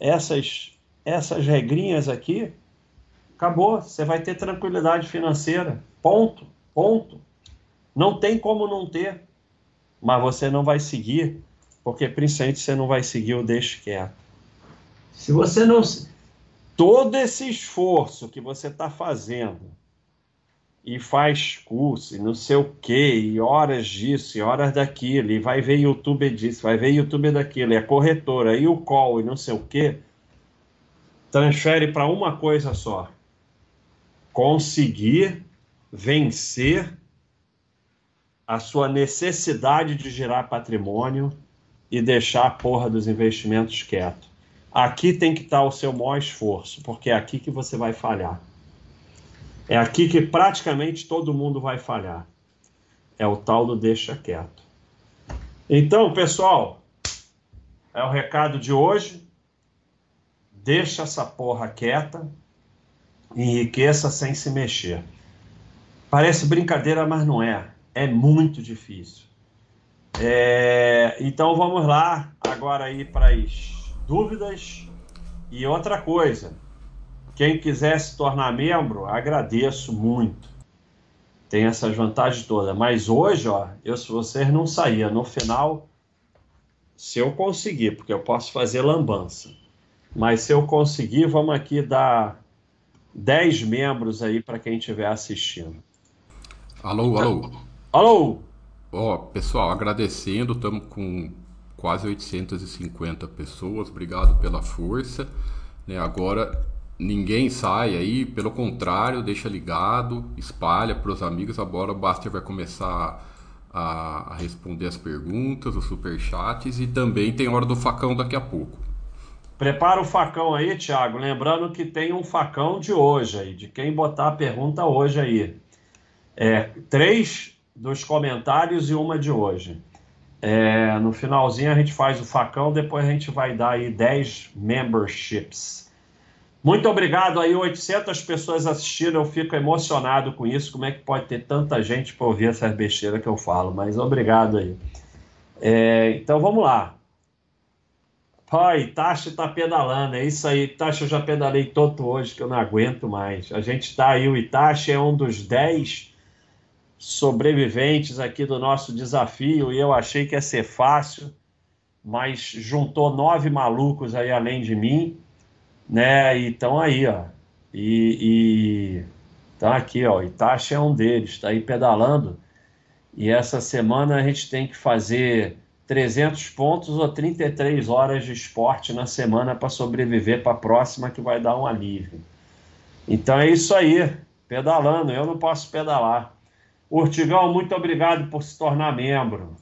essas essas regrinhas aqui, acabou. Você vai ter tranquilidade financeira. Ponto. Ponto. Não tem como não ter. Mas você não vai seguir, porque principalmente você não vai seguir o deixe quieto. Se você não. Todo esse esforço que você está fazendo e faz curso e não sei o que, e horas disso, e horas daquilo, e vai ver YouTube disso, vai ver YouTube daquilo, e a corretora, e o call, e não sei o que, transfere para uma coisa só: conseguir vencer a sua necessidade de gerar patrimônio e deixar a porra dos investimentos quieto. Aqui tem que estar o seu maior esforço, porque é aqui que você vai falhar. É aqui que praticamente todo mundo vai falhar. É o tal do deixa quieto. Então, pessoal, é o recado de hoje. Deixa essa porra quieta, enriqueça sem se mexer. Parece brincadeira, mas não é é muito difícil. É, então vamos lá agora aí para as dúvidas. E outra coisa, quem quiser se tornar membro, agradeço muito. Tem essas vantagens todas. Mas hoje, ó, eu se vocês não saíam no final, se eu conseguir, porque eu posso fazer lambança. Mas se eu conseguir, vamos aqui dar 10 membros aí para quem estiver assistindo. Alô, alô. Alô! Ó, pessoal, agradecendo, estamos com quase 850 pessoas, obrigado pela força. Né? Agora, ninguém sai aí, pelo contrário, deixa ligado, espalha para os amigos. Agora o Baster vai começar a, a responder as perguntas, os superchats e também tem hora do facão daqui a pouco. Prepara o facão aí, Thiago. Lembrando que tem um facão de hoje aí, de quem botar a pergunta hoje aí. É, três dos comentários e uma de hoje. É, no finalzinho a gente faz o facão, depois a gente vai dar aí 10 memberships. Muito obrigado aí, 800 pessoas assistiram, eu fico emocionado com isso. Como é que pode ter tanta gente para ouvir essas besteiras que eu falo? Mas obrigado aí. É, então vamos lá. Pai, Itachi está pedalando, é isso aí. Itachi eu já pedalei todo hoje, que eu não aguento mais. A gente está aí, o Itachi é um dos 10 sobreviventes aqui do nosso desafio e eu achei que ia ser fácil, mas juntou nove malucos aí além de mim, né? E estão aí, ó. E, tá aqui, ó. Itachi é um deles, está aí pedalando. E essa semana a gente tem que fazer 300 pontos ou 33 horas de esporte na semana para sobreviver para a próxima, que vai dar um alívio. Então é isso aí, pedalando. Eu não posso pedalar. Urtigão, muito obrigado por se tornar membro.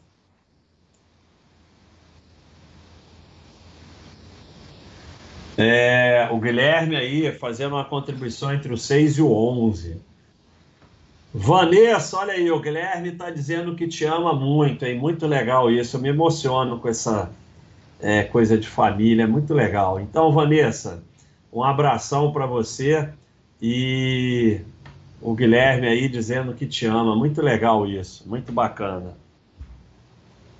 É, o Guilherme aí fazendo uma contribuição entre o 6 e o 11. Vanessa, olha aí, o Guilherme está dizendo que te ama muito, hein? Muito legal isso. Eu me emociono com essa é, coisa de família, muito legal. Então, Vanessa, um abração para você e o Guilherme aí dizendo que te ama. Muito legal isso, muito bacana.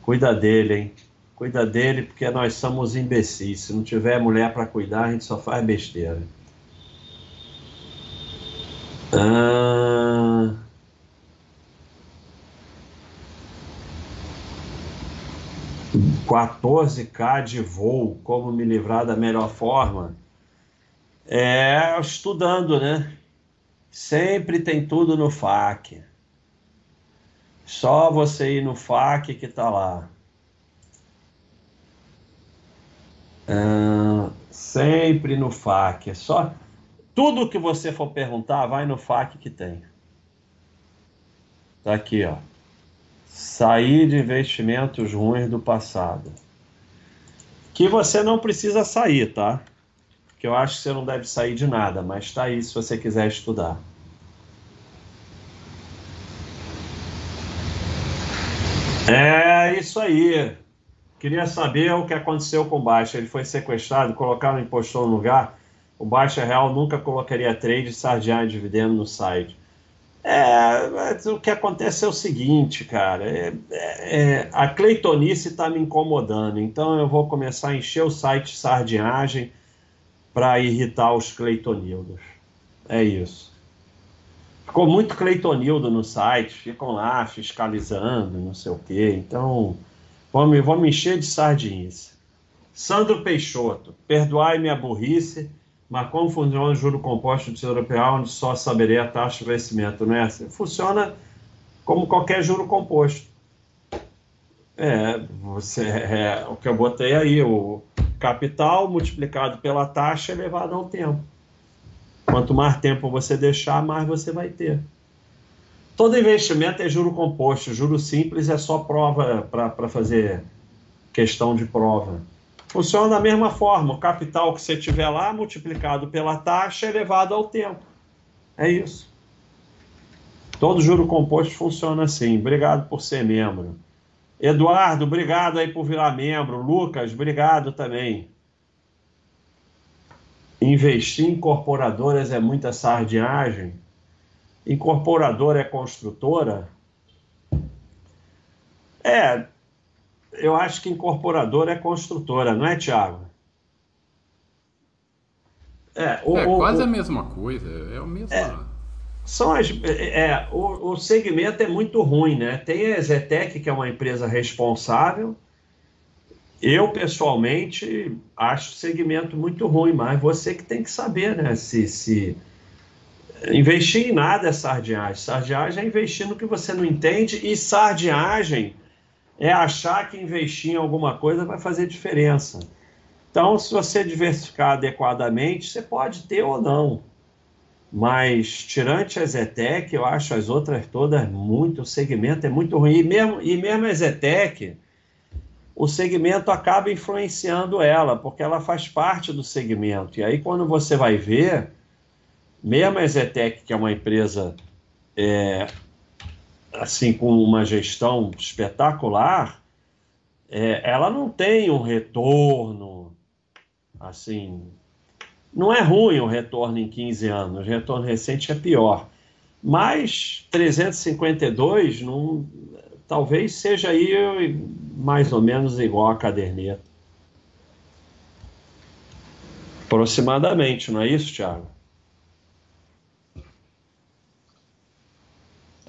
Cuida dele, hein? Cuida dele porque nós somos imbecis. Se não tiver mulher para cuidar, a gente só faz besteira. Ah... K de voo, como me livrar da melhor forma? É estudando, né? Sempre tem tudo no FAQ. Só você ir no FAQ que está lá. Sempre no FAQ. É só tudo que você for perguntar, vai no FAQ que tem. Tá aqui, ó. Sair de investimentos ruins do passado. Que você não precisa sair, tá? que eu acho que você não deve sair de nada, mas está aí se você quiser estudar. É isso aí. Queria saber o que aconteceu com o Baixa. Ele foi sequestrado, colocaram o impostor no lugar. O Baixa Real nunca colocaria trade, sardinha dividendo no site. É, o que acontece é o seguinte, cara. É, é, é a cleitonice está me incomodando, então eu vou começar a encher o site sardinhagem para irritar os cleitonildos. É isso. Ficou muito cleitonildo no site, ficam lá fiscalizando, não sei o quê. Então, vamos, vamos encher de sardinhas. Sandro Peixoto, perdoai minha burrice, mas como funciona o juro composto do Tesouro Real, onde só saberei a taxa de vencimento, não é assim? Funciona como qualquer juro composto. É, você, é, o que eu botei aí, o capital multiplicado pela taxa elevado ao tempo. Quanto mais tempo você deixar, mais você vai ter. Todo investimento é juro composto, juro simples é só prova para fazer questão de prova. Funciona da mesma forma, o capital que você tiver lá multiplicado pela taxa elevado ao tempo. É isso. Todo juro composto funciona assim. Obrigado por ser membro. Eduardo, obrigado aí por virar membro. Lucas, obrigado também. Investir em incorporadoras é muita sardinhagem. Incorporadora é construtora? É, eu acho que incorporadora é construtora, não é, Tiago? É, o, é quase o, a mesma coisa, é o mesmo. É, são as, é, é, o, o segmento é muito ruim, né? Tem a Zetec, que é uma empresa responsável, eu, pessoalmente, acho o segmento muito ruim, mas você que tem que saber, né? Se, se... investir em nada é sardinhagem. Sardinhagem é investir no que você não entende e sardinhagem é achar que investir em alguma coisa vai fazer diferença. Então, se você diversificar adequadamente, você pode ter ou não. Mas, tirante a Zetec, eu acho as outras todas muito, o segmento é muito ruim. E mesmo, e mesmo a Zetec, o segmento acaba influenciando ela, porque ela faz parte do segmento. E aí, quando você vai ver, mesmo a Zetec, que é uma empresa é, assim com uma gestão espetacular, é, ela não tem um retorno assim. Não é ruim o retorno em 15 anos, o retorno recente é pior. Mas 352 não, talvez seja aí mais ou menos igual a caderneta. Aproximadamente, não é isso, Thiago?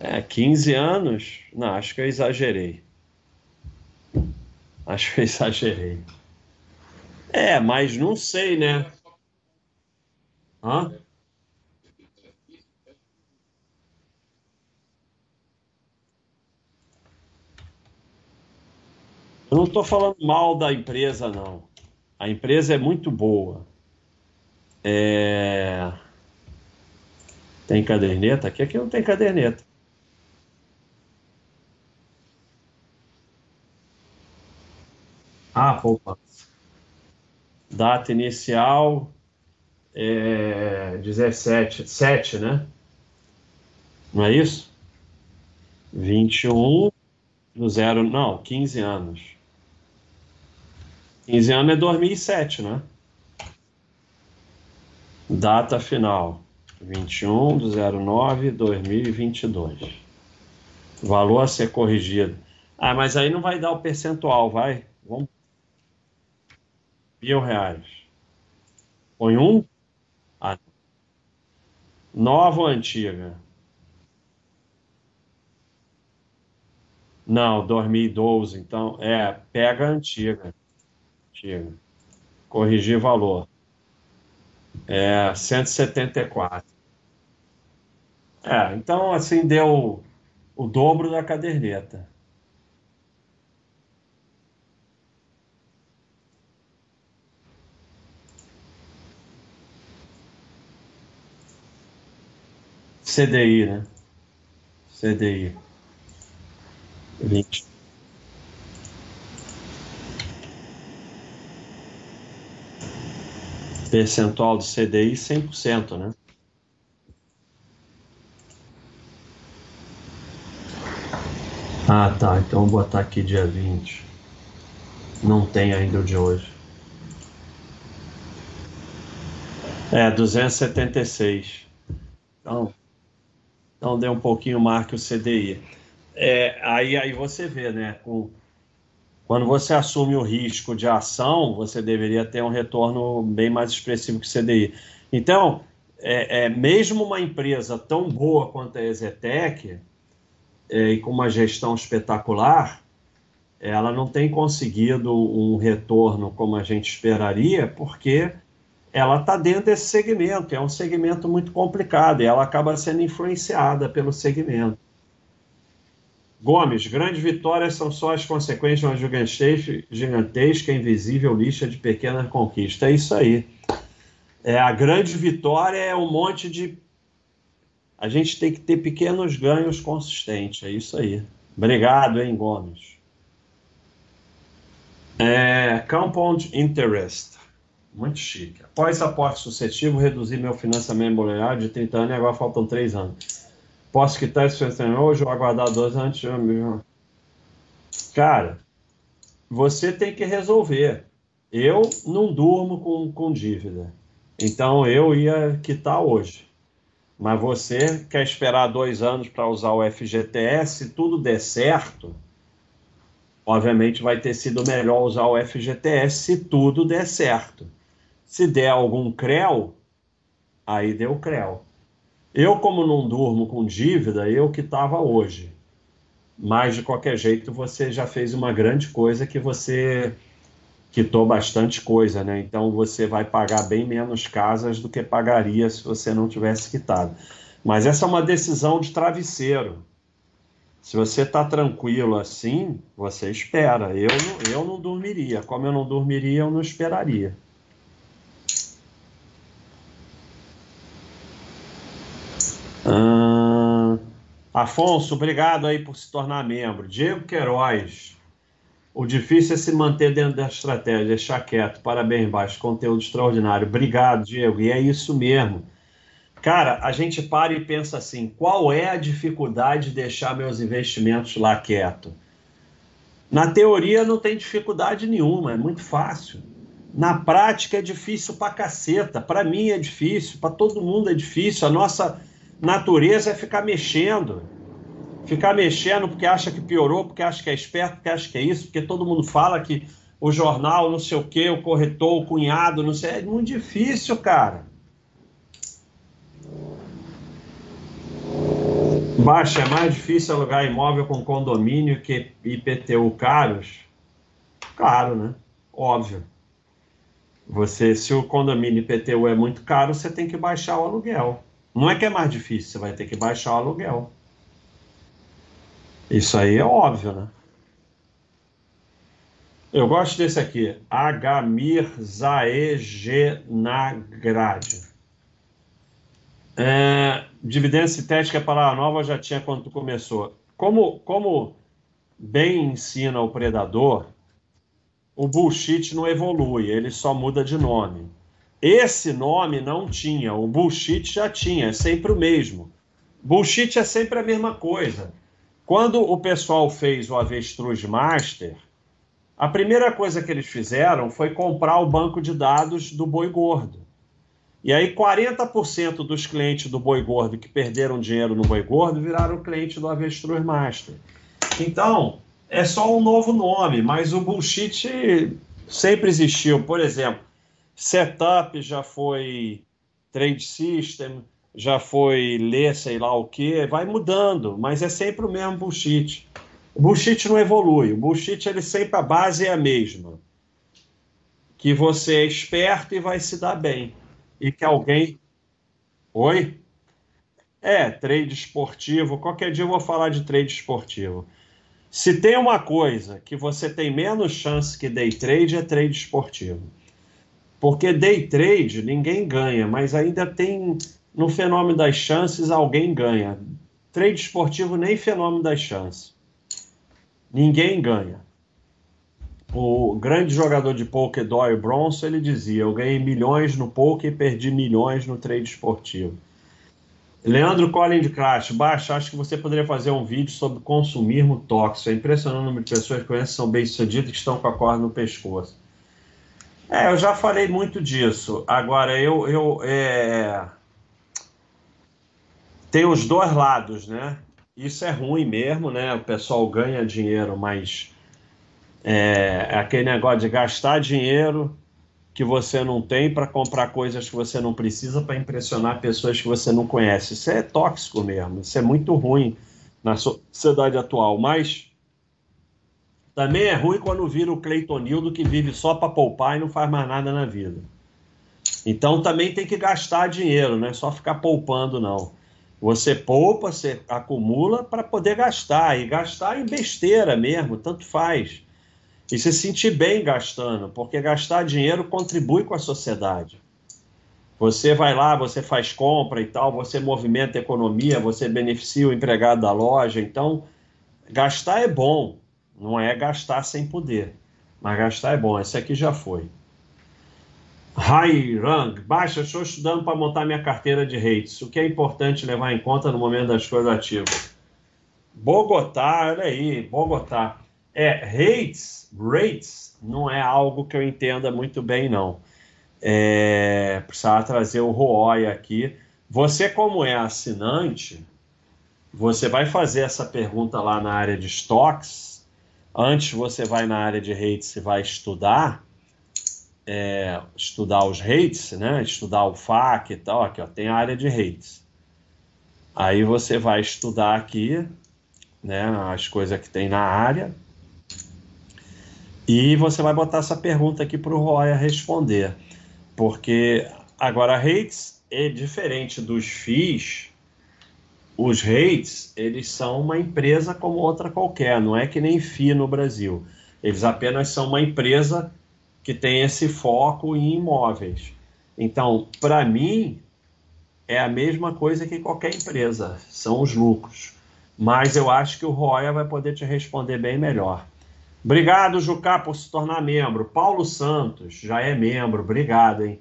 É, 15 anos? Não, acho que eu exagerei. Acho que eu exagerei. É, mas não sei, né? Hã? Eu não estou falando mal da empresa, não. A empresa é muito boa. É... Tem caderneta? Aqui, aqui não tem caderneta. Ah, poupança. Data inicial é 17, 7, né? Não é isso? 21 do zero, não, 15 anos. 15 anos é 2007, né? Data final: 21 de 09 2022. Valor a ser corrigido. Ah, mas aí não vai dar o percentual, vai? Mil reais. Põe um? Ah. Nova ou antiga? Não, 2012. Então, é, pega a antiga. Antiga. Corrigir valor. É 174. É, então assim deu o dobro da caderneta. CDI, né? CDI. 20. percentual do CDI 100%, né? Ah, tá. Então vou botar aqui dia 20. Não tem ainda o de hoje. É, 276. Então, então deu um pouquinho mais que o CDI. É, aí, aí você vê, né? Com, quando você assume o risco de ação, você deveria ter um retorno bem mais expressivo que o CDI. Então, é, é, mesmo uma empresa tão boa quanto a Exetec, é, e com uma gestão espetacular, ela não tem conseguido um retorno como a gente esperaria, porque ela está dentro desse segmento, é um segmento muito complicado e ela acaba sendo influenciada pelo segmento. Gomes, grandes vitórias são só as consequências de uma gigantesca, gigantesca invisível lista de pequenas conquistas. É isso aí. É, a grande vitória é um monte de. A gente tem que ter pequenos ganhos consistentes. É isso aí. Obrigado, hein, Gomes. É, compound interest. Muito chique. Após aporte sucessivo, reduzi meu financiamento imobiliário de 30 anos e agora faltam 3 anos. Posso quitar esse financiamento hoje ou aguardar dois anos? Cara, você tem que resolver. Eu não durmo com, com dívida. Então eu ia quitar hoje. Mas você quer esperar dois anos para usar o FGTS? Se tudo der certo, obviamente vai ter sido melhor usar o FGTS se tudo der certo. Se der algum CREL, aí deu CREL. Eu, como não durmo com dívida, eu que estava hoje. Mas, de qualquer jeito, você já fez uma grande coisa que você quitou bastante coisa, né? Então, você vai pagar bem menos casas do que pagaria se você não tivesse quitado. Mas essa é uma decisão de travesseiro. Se você está tranquilo assim, você espera. Eu, eu não dormiria. Como eu não dormiria, eu não esperaria. Afonso, obrigado aí por se tornar membro. Diego Queiroz. O difícil é se manter dentro da estratégia, deixar quieto. Parabéns, baixo. Conteúdo extraordinário. Obrigado, Diego. E é isso mesmo. Cara, a gente para e pensa assim: qual é a dificuldade de deixar meus investimentos lá quieto? Na teoria não tem dificuldade nenhuma, é muito fácil. Na prática é difícil pra caceta. Para mim é difícil, para todo mundo é difícil. A nossa natureza é ficar mexendo. Ficar mexendo porque acha que piorou, porque acha que é esperto, porque acha que é isso, porque todo mundo fala que o jornal, não sei o quê, o corretor, o cunhado, não sei. É muito difícil, cara. Baixa, é mais difícil alugar imóvel com condomínio que IPTU caros? Claro, né? Óbvio. Você, se o condomínio IPTU é muito caro, você tem que baixar o aluguel. Não é que é mais difícil, você vai ter que baixar o aluguel. Isso aí é óbvio, né? Eu gosto desse aqui, Agamir Zaegenagrad. É, dividendo sintética é palavra nova, já tinha quando começou. Como, como bem ensina o predador, o bullshit não evolui, ele só muda de nome. Esse nome não tinha, o bullshit já tinha, é sempre o mesmo. Bullshit é sempre a mesma coisa. Quando o pessoal fez o Avestruz Master, a primeira coisa que eles fizeram foi comprar o banco de dados do Boi Gordo. E aí 40% dos clientes do Boi Gordo que perderam dinheiro no Boi Gordo viraram cliente do Avestruz Master. Então, é só um novo nome, mas o bullshit sempre existiu. Por exemplo, Setup já foi trade system, já foi ler sei lá o que, vai mudando, mas é sempre o mesmo bullshit. O bullshit não evolui, o bullshit ele sempre a base é a mesma. Que você é esperto e vai se dar bem. E que alguém. Oi? É, trade esportivo. Qualquer dia eu vou falar de trade esportivo. Se tem uma coisa que você tem menos chance que day trade, é trade esportivo. Porque day trade ninguém ganha, mas ainda tem no fenômeno das chances alguém ganha. Trade esportivo nem fenômeno das chances. Ninguém ganha. O grande jogador de poker Doyle Bronson ele dizia: eu ganhei milhões no poker e perdi milhões no trade esportivo. Leandro Collin de Crash, baixa, acho que você poderia fazer um vídeo sobre consumismo tóxico. É impressionante o número de pessoas que conhecem são bem-sucedidas que estão com a corda no pescoço. É, eu já falei muito disso. Agora, eu, eu é... tem os dois lados, né? Isso é ruim mesmo, né? O pessoal ganha dinheiro, mas é, é aquele negócio de gastar dinheiro que você não tem para comprar coisas que você não precisa para impressionar pessoas que você não conhece. Isso é tóxico mesmo, isso é muito ruim na sociedade atual. Mas também é ruim quando vira o Cleitonildo que vive só para poupar e não faz mais nada na vida. Então também tem que gastar dinheiro, não é só ficar poupando, não. Você poupa, você acumula para poder gastar, e gastar em besteira mesmo, tanto faz e se sentir bem gastando, porque gastar dinheiro contribui com a sociedade. Você vai lá, você faz compra e tal, você movimenta a economia, você beneficia o empregado da loja. Então, gastar é bom, não é gastar sem poder, mas gastar é bom. Esse aqui já foi. Rang, baixa, estou estudando para montar minha carteira de rates. O que é importante levar em conta no momento das coisas ativas? Bogotá, olha aí, Bogotá. É, rates, rates não é algo que eu entenda muito bem, não. É, precisava trazer o ROI aqui. Você, como é assinante, você vai fazer essa pergunta lá na área de estoques. Antes você vai na área de rates e vai estudar, é, estudar os rates, né? Estudar o FAQ e tal. Aqui, ó, tem a área de rates. Aí você vai estudar aqui, né? As coisas que tem na área e você vai botar essa pergunta aqui para o Roya responder. Porque agora rates é diferente dos FIIs. Os rates, eles são uma empresa como outra qualquer, não é que nem FI no Brasil. Eles apenas são uma empresa que tem esse foco em imóveis. Então, para mim, é a mesma coisa que qualquer empresa, são os lucros. Mas eu acho que o Roya vai poder te responder bem melhor. Obrigado, Jucá, por se tornar membro. Paulo Santos já é membro. Obrigado, hein?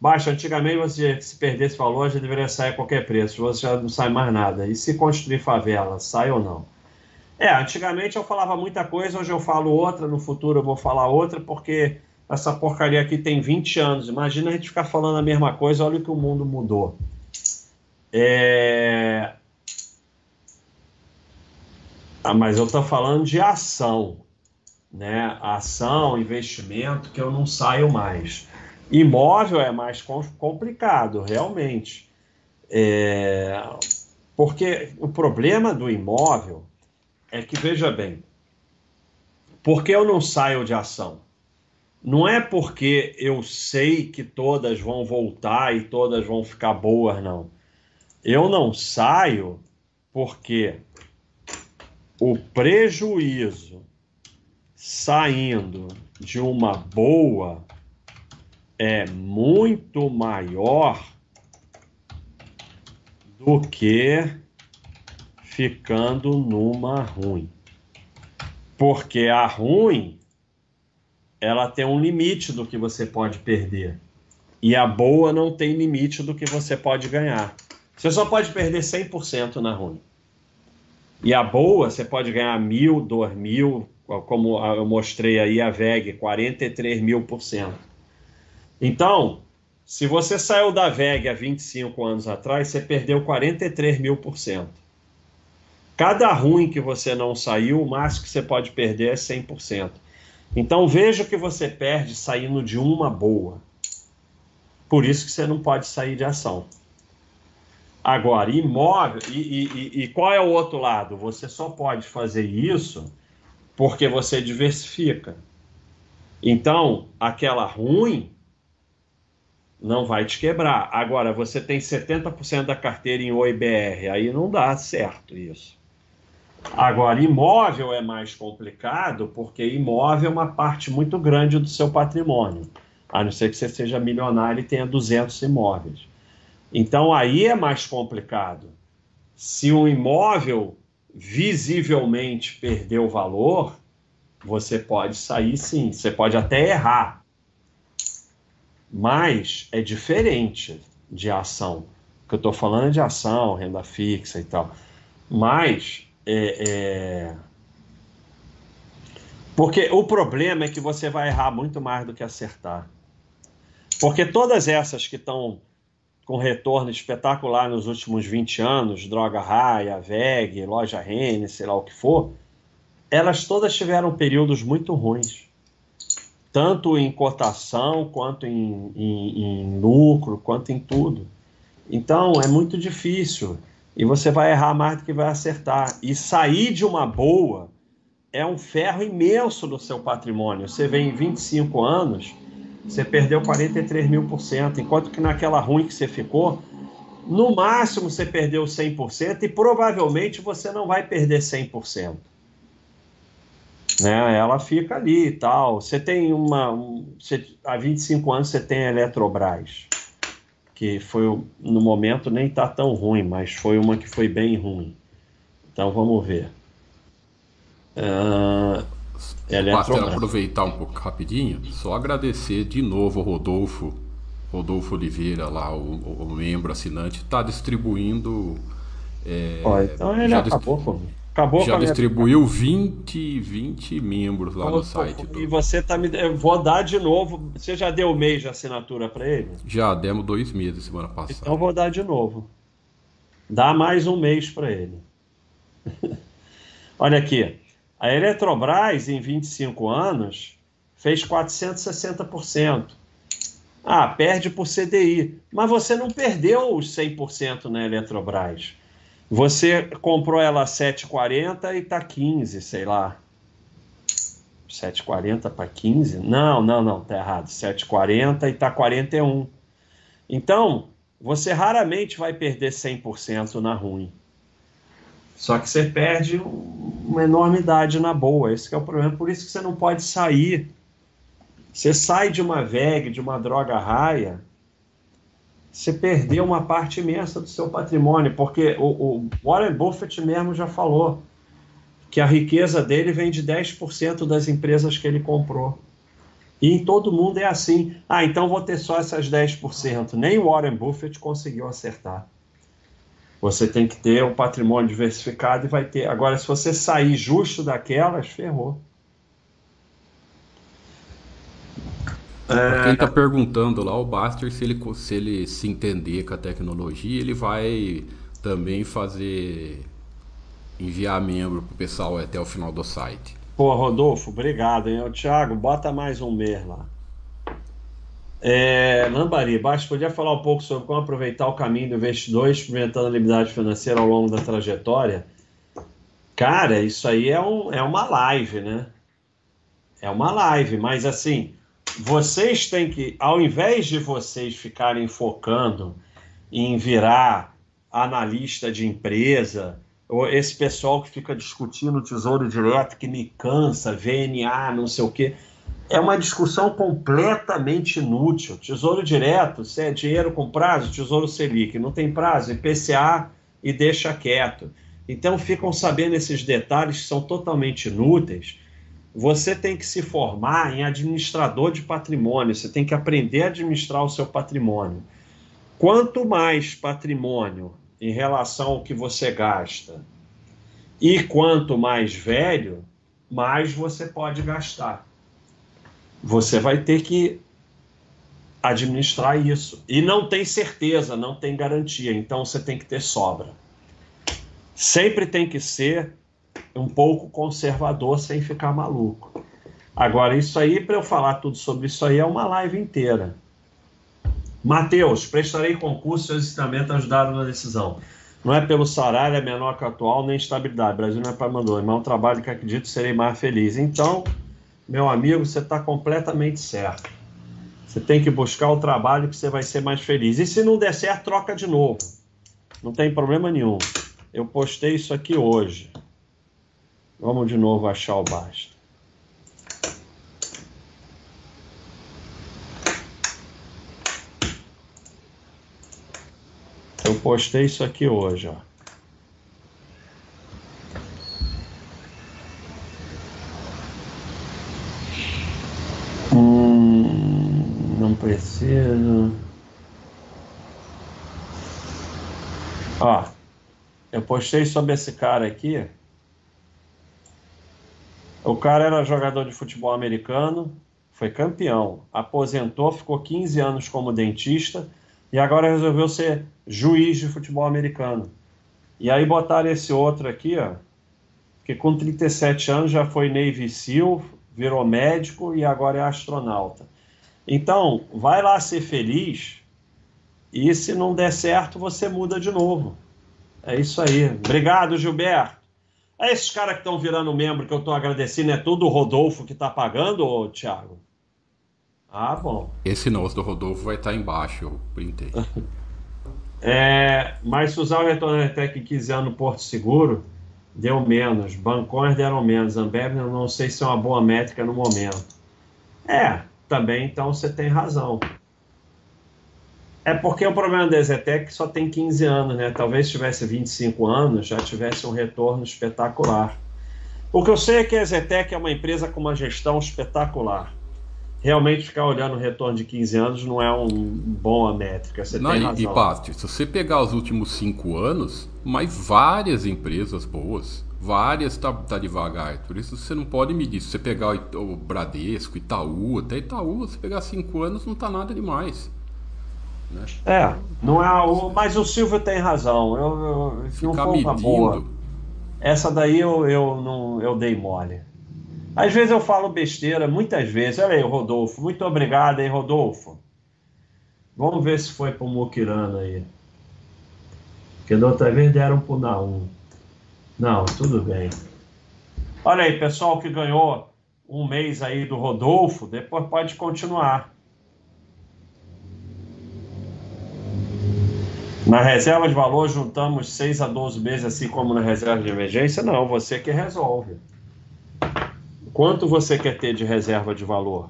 Baixa, antigamente você se perdesse valor, já deveria sair a qualquer preço. Você já não sai mais nada. E se construir favela, sai ou não? É, antigamente eu falava muita coisa, hoje eu falo outra, no futuro eu vou falar outra, porque essa porcaria aqui tem 20 anos. Imagina a gente ficar falando a mesma coisa, olha o que o mundo mudou. É... Ah, mas eu estou falando de ação né, ação, investimento, que eu não saio mais. Imóvel é mais complicado, realmente. É, porque o problema do imóvel é que, veja bem, porque eu não saio de ação? Não é porque eu sei que todas vão voltar e todas vão ficar boas, não. Eu não saio porque o prejuízo saindo de uma boa é muito maior do que ficando numa ruim. Porque a ruim ela tem um limite do que você pode perder. E a boa não tem limite do que você pode ganhar. Você só pode perder 100% na ruim. E a boa, você pode ganhar mil, dois mil, como eu mostrei aí a VEG, 43 mil por cento. Então, se você saiu da VEG há 25 anos atrás, você perdeu 43 mil por cento. Cada ruim que você não saiu, o máximo que você pode perder é 100%. Então veja o que você perde saindo de uma boa. Por isso que você não pode sair de ação. Agora, imóvel. E, e, e qual é o outro lado? Você só pode fazer isso porque você diversifica. Então, aquela ruim não vai te quebrar. Agora, você tem 70% da carteira em OIBR, aí não dá certo isso. Agora, imóvel é mais complicado, porque imóvel é uma parte muito grande do seu patrimônio, a não ser que você seja milionário e tenha 200 imóveis. Então, aí é mais complicado. Se um imóvel visivelmente perdeu valor, você pode sair sim, você pode até errar. Mas é diferente de ação. que eu estou falando é de ação, renda fixa e tal. Mas, é, é... porque o problema é que você vai errar muito mais do que acertar. Porque todas essas que estão com retorno espetacular nos últimos 20 anos, Droga Raia, VEG, Loja Rene, sei lá o que for, elas todas tiveram períodos muito ruins. Tanto em cotação, quanto em, em, em lucro, quanto em tudo. Então é muito difícil. E você vai errar mais do que vai acertar. E sair de uma boa é um ferro imenso no seu patrimônio. Você vem em 25 anos você perdeu 43 mil por cento, enquanto que naquela ruim que você ficou, no máximo você perdeu 100% e provavelmente você não vai perder 100%. Né? Ela fica ali e tal. Você tem uma. Um, você, há 25 anos você tem a Eletrobras, que foi no momento nem está tão ruim, mas foi uma que foi bem ruim. Então vamos ver. Uh, Basta aproveitar um pouco rapidinho, só agradecer de novo ao Rodolfo, Rodolfo Oliveira, lá, o, o membro assinante, está distribuindo. É, Ó, então ele acabou, dist... acabou Já distribuiu minha... 20, 20 membros lá no site. E você tá me. Eu vou dar de novo. Você já deu um mês de assinatura para ele? Já, demos dois meses semana passada. Então vou dar de novo. Dá mais um mês para ele. Olha aqui. A Eletrobras, em 25 anos, fez 460%. Ah, perde por CDI. Mas você não perdeu os 100% na Eletrobras. Você comprou ela a 7,40 e está 15, sei lá. 7,40 para 15? Não, não, não, tá errado. 7,40 e está 41. Então, você raramente vai perder 100% na ruim. Só que você perde uma enormidade na boa. Esse é o problema. Por isso que você não pode sair. Você sai de uma VEG, de uma droga raia, você perdeu uma parte imensa do seu patrimônio, porque o, o Warren Buffett mesmo já falou que a riqueza dele vem de 10% das empresas que ele comprou. E em todo mundo é assim. Ah, então vou ter só essas 10%. Nem Warren Buffett conseguiu acertar. Você tem que ter um patrimônio diversificado e vai ter. Agora, se você sair justo daquelas, ferrou. É... Quem está perguntando lá, o Baster, se ele, se ele se entender com a tecnologia, ele vai também fazer enviar membro para o pessoal até o final do site. Pô, Rodolfo, obrigado. Hein? Thiago, bota mais um mês lá. É, Lambari, Baixo, podia falar um pouco sobre como aproveitar o caminho do investidor experimentando a liberdade financeira ao longo da trajetória? Cara, isso aí é, um, é uma live, né? É uma live, mas assim, vocês têm que, ao invés de vocês ficarem focando em virar analista de empresa, ou esse pessoal que fica discutindo tesouro direto que me cansa, VNA, não sei o quê é uma discussão completamente inútil. Tesouro direto, se é dinheiro com prazo, tesouro Selic, não tem prazo, IPCA e deixa quieto. Então ficam sabendo esses detalhes que são totalmente inúteis. Você tem que se formar em administrador de patrimônio, você tem que aprender a administrar o seu patrimônio. Quanto mais patrimônio em relação ao que você gasta e quanto mais velho, mais você pode gastar você vai ter que administrar isso. E não tem certeza, não tem garantia, então você tem que ter sobra. Sempre tem que ser um pouco conservador sem ficar maluco. Agora, isso aí, para eu falar tudo sobre isso aí, é uma live inteira. Mateus, prestarei concurso e ensinamento ajudaram na decisão. Não é pelo salário, é menor que o atual, nem estabilidade. Brasil não é para mandou, mas é um trabalho que acredito serei mais feliz. Então, meu amigo, você está completamente certo. Você tem que buscar o trabalho que você vai ser mais feliz. E se não der certo, troca de novo. Não tem problema nenhum. Eu postei isso aqui hoje. Vamos de novo achar o basta. Eu postei isso aqui hoje, ó. Hum, não preciso. Ó, eu postei sobre esse cara aqui. O cara era jogador de futebol americano, foi campeão, aposentou, ficou 15 anos como dentista e agora resolveu ser juiz de futebol americano. E aí botaram esse outro aqui, ó, que com 37 anos já foi Navy SEAL, virou médico e agora é astronauta. Então, vai lá ser feliz e se não der certo, você muda de novo. É isso aí. Obrigado, Gilberto. É esses caras que estão virando membro que eu estou agradecendo, é tudo o Rodolfo que está pagando, ô, Thiago? Ah, bom. Esse nosso do Rodolfo vai estar tá embaixo, eu printei. é, mas se usar o retorno até que 15 anos no Porto Seguro, deu menos. Bancões deram menos. Ambev, eu não sei se é uma boa métrica no momento. É, também, então você tem razão. É porque o problema da Zetec só tem 15 anos, né? Talvez se tivesse 25 anos, já tivesse um retorno espetacular. O que eu sei é que a Zetec é uma empresa com uma gestão espetacular realmente ficar olhando o retorno de 15 anos não é uma boa métrica. Você não, tem razão. E, Basti, se você pegar os últimos 5 anos, mas várias empresas boas, várias tá, tá devagar. Por isso você não pode medir. Se você pegar o, o Bradesco, Itaú, até Itaú, você pegar 5 anos, não tá nada demais. Né? É, não é o, mas o Silvio tem razão. Eu, eu, eu não foi uma boa. Essa daí eu, eu, não, eu dei mole. Às vezes eu falo besteira, muitas vezes. Olha aí, Rodolfo. Muito obrigado, hein, Rodolfo. Vamos ver se foi pro Mukirana aí. Porque da outra vez deram pro Naum. Não, tudo bem. Olha aí, pessoal que ganhou um mês aí do Rodolfo, depois pode continuar. Na reserva de valor, juntamos 6 a 12 meses, assim como na reserva de emergência? Não, você que resolve. Quanto você quer ter de reserva de valor?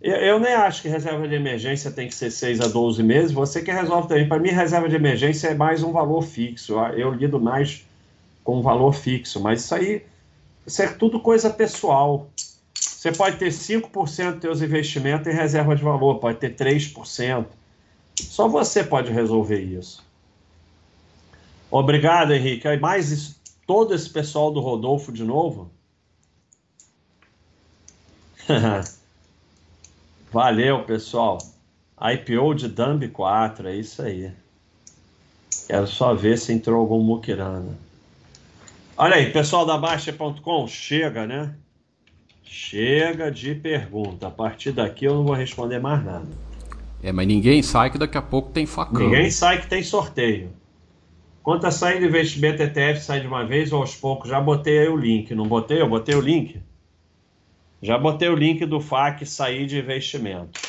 Eu, nem acho que reserva de emergência tem que ser 6 a 12 meses. Você que resolve também. Para mim, reserva de emergência é mais um valor fixo. Eu lido mais com valor fixo. Mas isso aí isso é tudo coisa pessoal. Você pode ter 5% dos seus investimentos em reserva de valor, pode ter 3%. Só você pode resolver isso. Obrigado, Henrique. Aí mais isso, todo esse pessoal do Rodolfo de novo. Valeu, pessoal. IPO de Dumb 4, é isso aí. Quero só ver se entrou algum Mukirana. Olha aí, pessoal da Baixa.com, chega, né? Chega de pergunta. A partir daqui eu não vou responder mais nada. É, mas ninguém sai que daqui a pouco tem facão. Ninguém sai que tem sorteio. Quanto a sair do investimento ETF, sai de uma vez ou aos poucos? Já botei aí o link. Não botei? Eu botei o link. Já botei o link do FAC sair de investimento.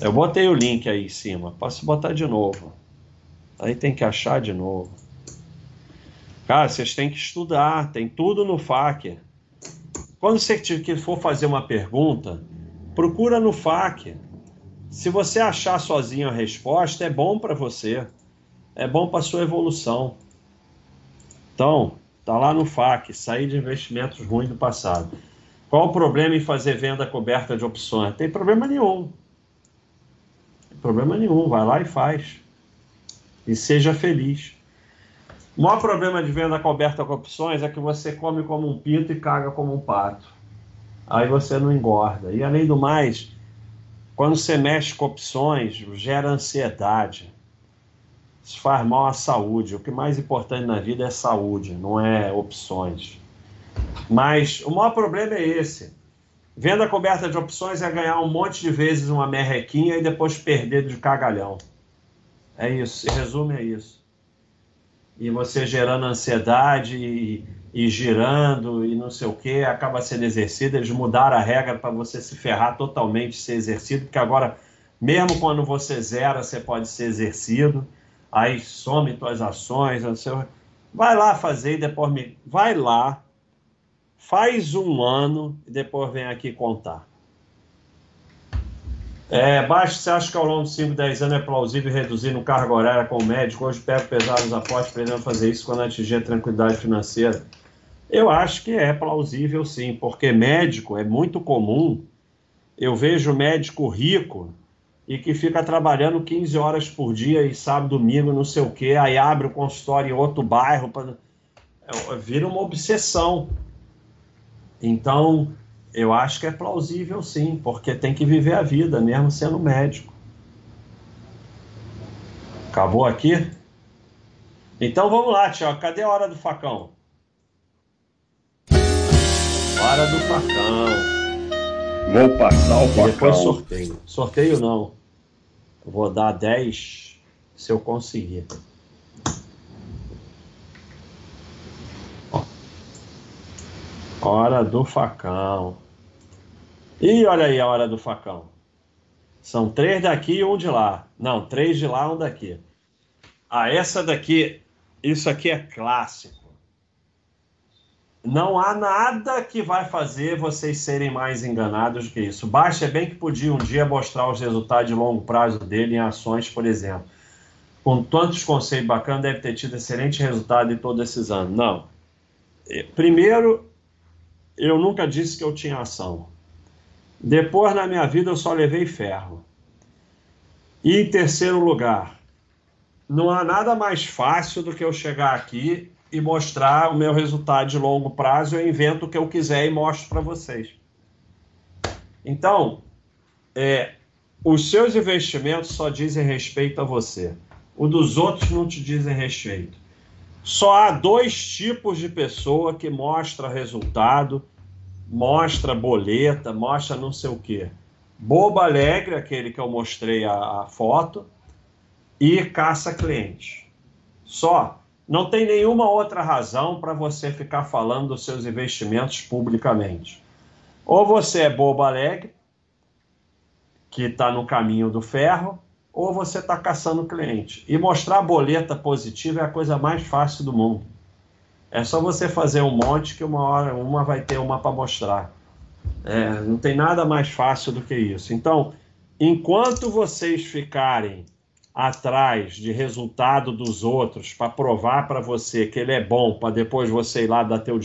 Eu botei o link aí em cima. Posso botar de novo. Aí tem que achar de novo. Cara, vocês têm que estudar. Tem tudo no FAC. Quando você for fazer uma pergunta, procura no FAC. Se você achar sozinho a resposta, é bom para você. É bom para sua evolução. Então, Está lá no FAQ, sair de investimentos ruins do passado. Qual o problema em fazer venda coberta de opções? Tem problema nenhum. Problema nenhum. Vai lá e faz. E seja feliz. O maior problema de venda coberta com opções é que você come como um pinto e caga como um pato. Aí você não engorda. E além do mais, quando você mexe com opções, gera ansiedade. Isso faz mal à saúde. O que é mais importante na vida é saúde, não é opções. Mas o maior problema é esse. Venda coberta de opções é ganhar um monte de vezes uma merrequinha e depois perder de cagalhão. É isso. Em resumo, é isso. E você gerando ansiedade e, e girando e não sei o que, acaba sendo exercido. Eles mudaram a regra para você se ferrar totalmente, ser exercido, porque agora, mesmo quando você zera, você pode ser exercido aí some tuas ações, não sei, vai lá fazer e depois me. Vai lá, faz um ano e depois vem aqui contar. É, baixo, você acha que ao longo de 5, 10 anos é plausível reduzir no cargo horário com o médico? Hoje pego pesados apostas, pretendendo fazer isso quando atingir a tranquilidade financeira. Eu acho que é plausível sim, porque médico é muito comum. Eu vejo médico rico e que fica trabalhando 15 horas por dia e sábado, domingo, não sei o quê, aí abre o consultório em outro bairro, pra... É, vira uma obsessão. Então, eu acho que é plausível sim, porque tem que viver a vida, mesmo sendo médico. Acabou aqui? Então vamos lá, Tiago. Cadê a hora do facão? Hora do facão. Vou passar o facão. Depois sorteio. Sorteio não. vou dar 10 se eu conseguir. Hora do facão. E olha aí a hora do facão. São três daqui e um de lá. Não, três de lá e um daqui. Ah, essa daqui, isso aqui é clássico. Não há nada que vai fazer vocês serem mais enganados do que isso. Baixa bem que podia um dia mostrar os resultados de longo prazo dele em ações, por exemplo. Com tantos conceitos bacanas, deve ter tido excelente resultado em todos esses anos. Não. Primeiro, eu nunca disse que eu tinha ação. Depois, na minha vida, eu só levei ferro. E em terceiro lugar, não há nada mais fácil do que eu chegar aqui e mostrar o meu resultado de longo prazo. Eu invento o que eu quiser e mostro para vocês. Então, é, os seus investimentos só dizem respeito a você. O dos outros não te dizem respeito. Só há dois tipos de pessoa que mostra resultado, mostra boleta, mostra não sei o quê. Bobo Alegre, aquele que eu mostrei a, a foto, e caça cliente. Só. Não tem nenhuma outra razão para você ficar falando dos seus investimentos publicamente. Ou você é bobo alegre, que está no caminho do ferro, ou você está caçando cliente. E mostrar boleta positiva é a coisa mais fácil do mundo. É só você fazer um monte que uma hora uma vai ter uma para mostrar. É, não tem nada mais fácil do que isso. Então, enquanto vocês ficarem atrás de resultado dos outros para provar para você que ele é bom, para depois você ir lá dar teu dinheiro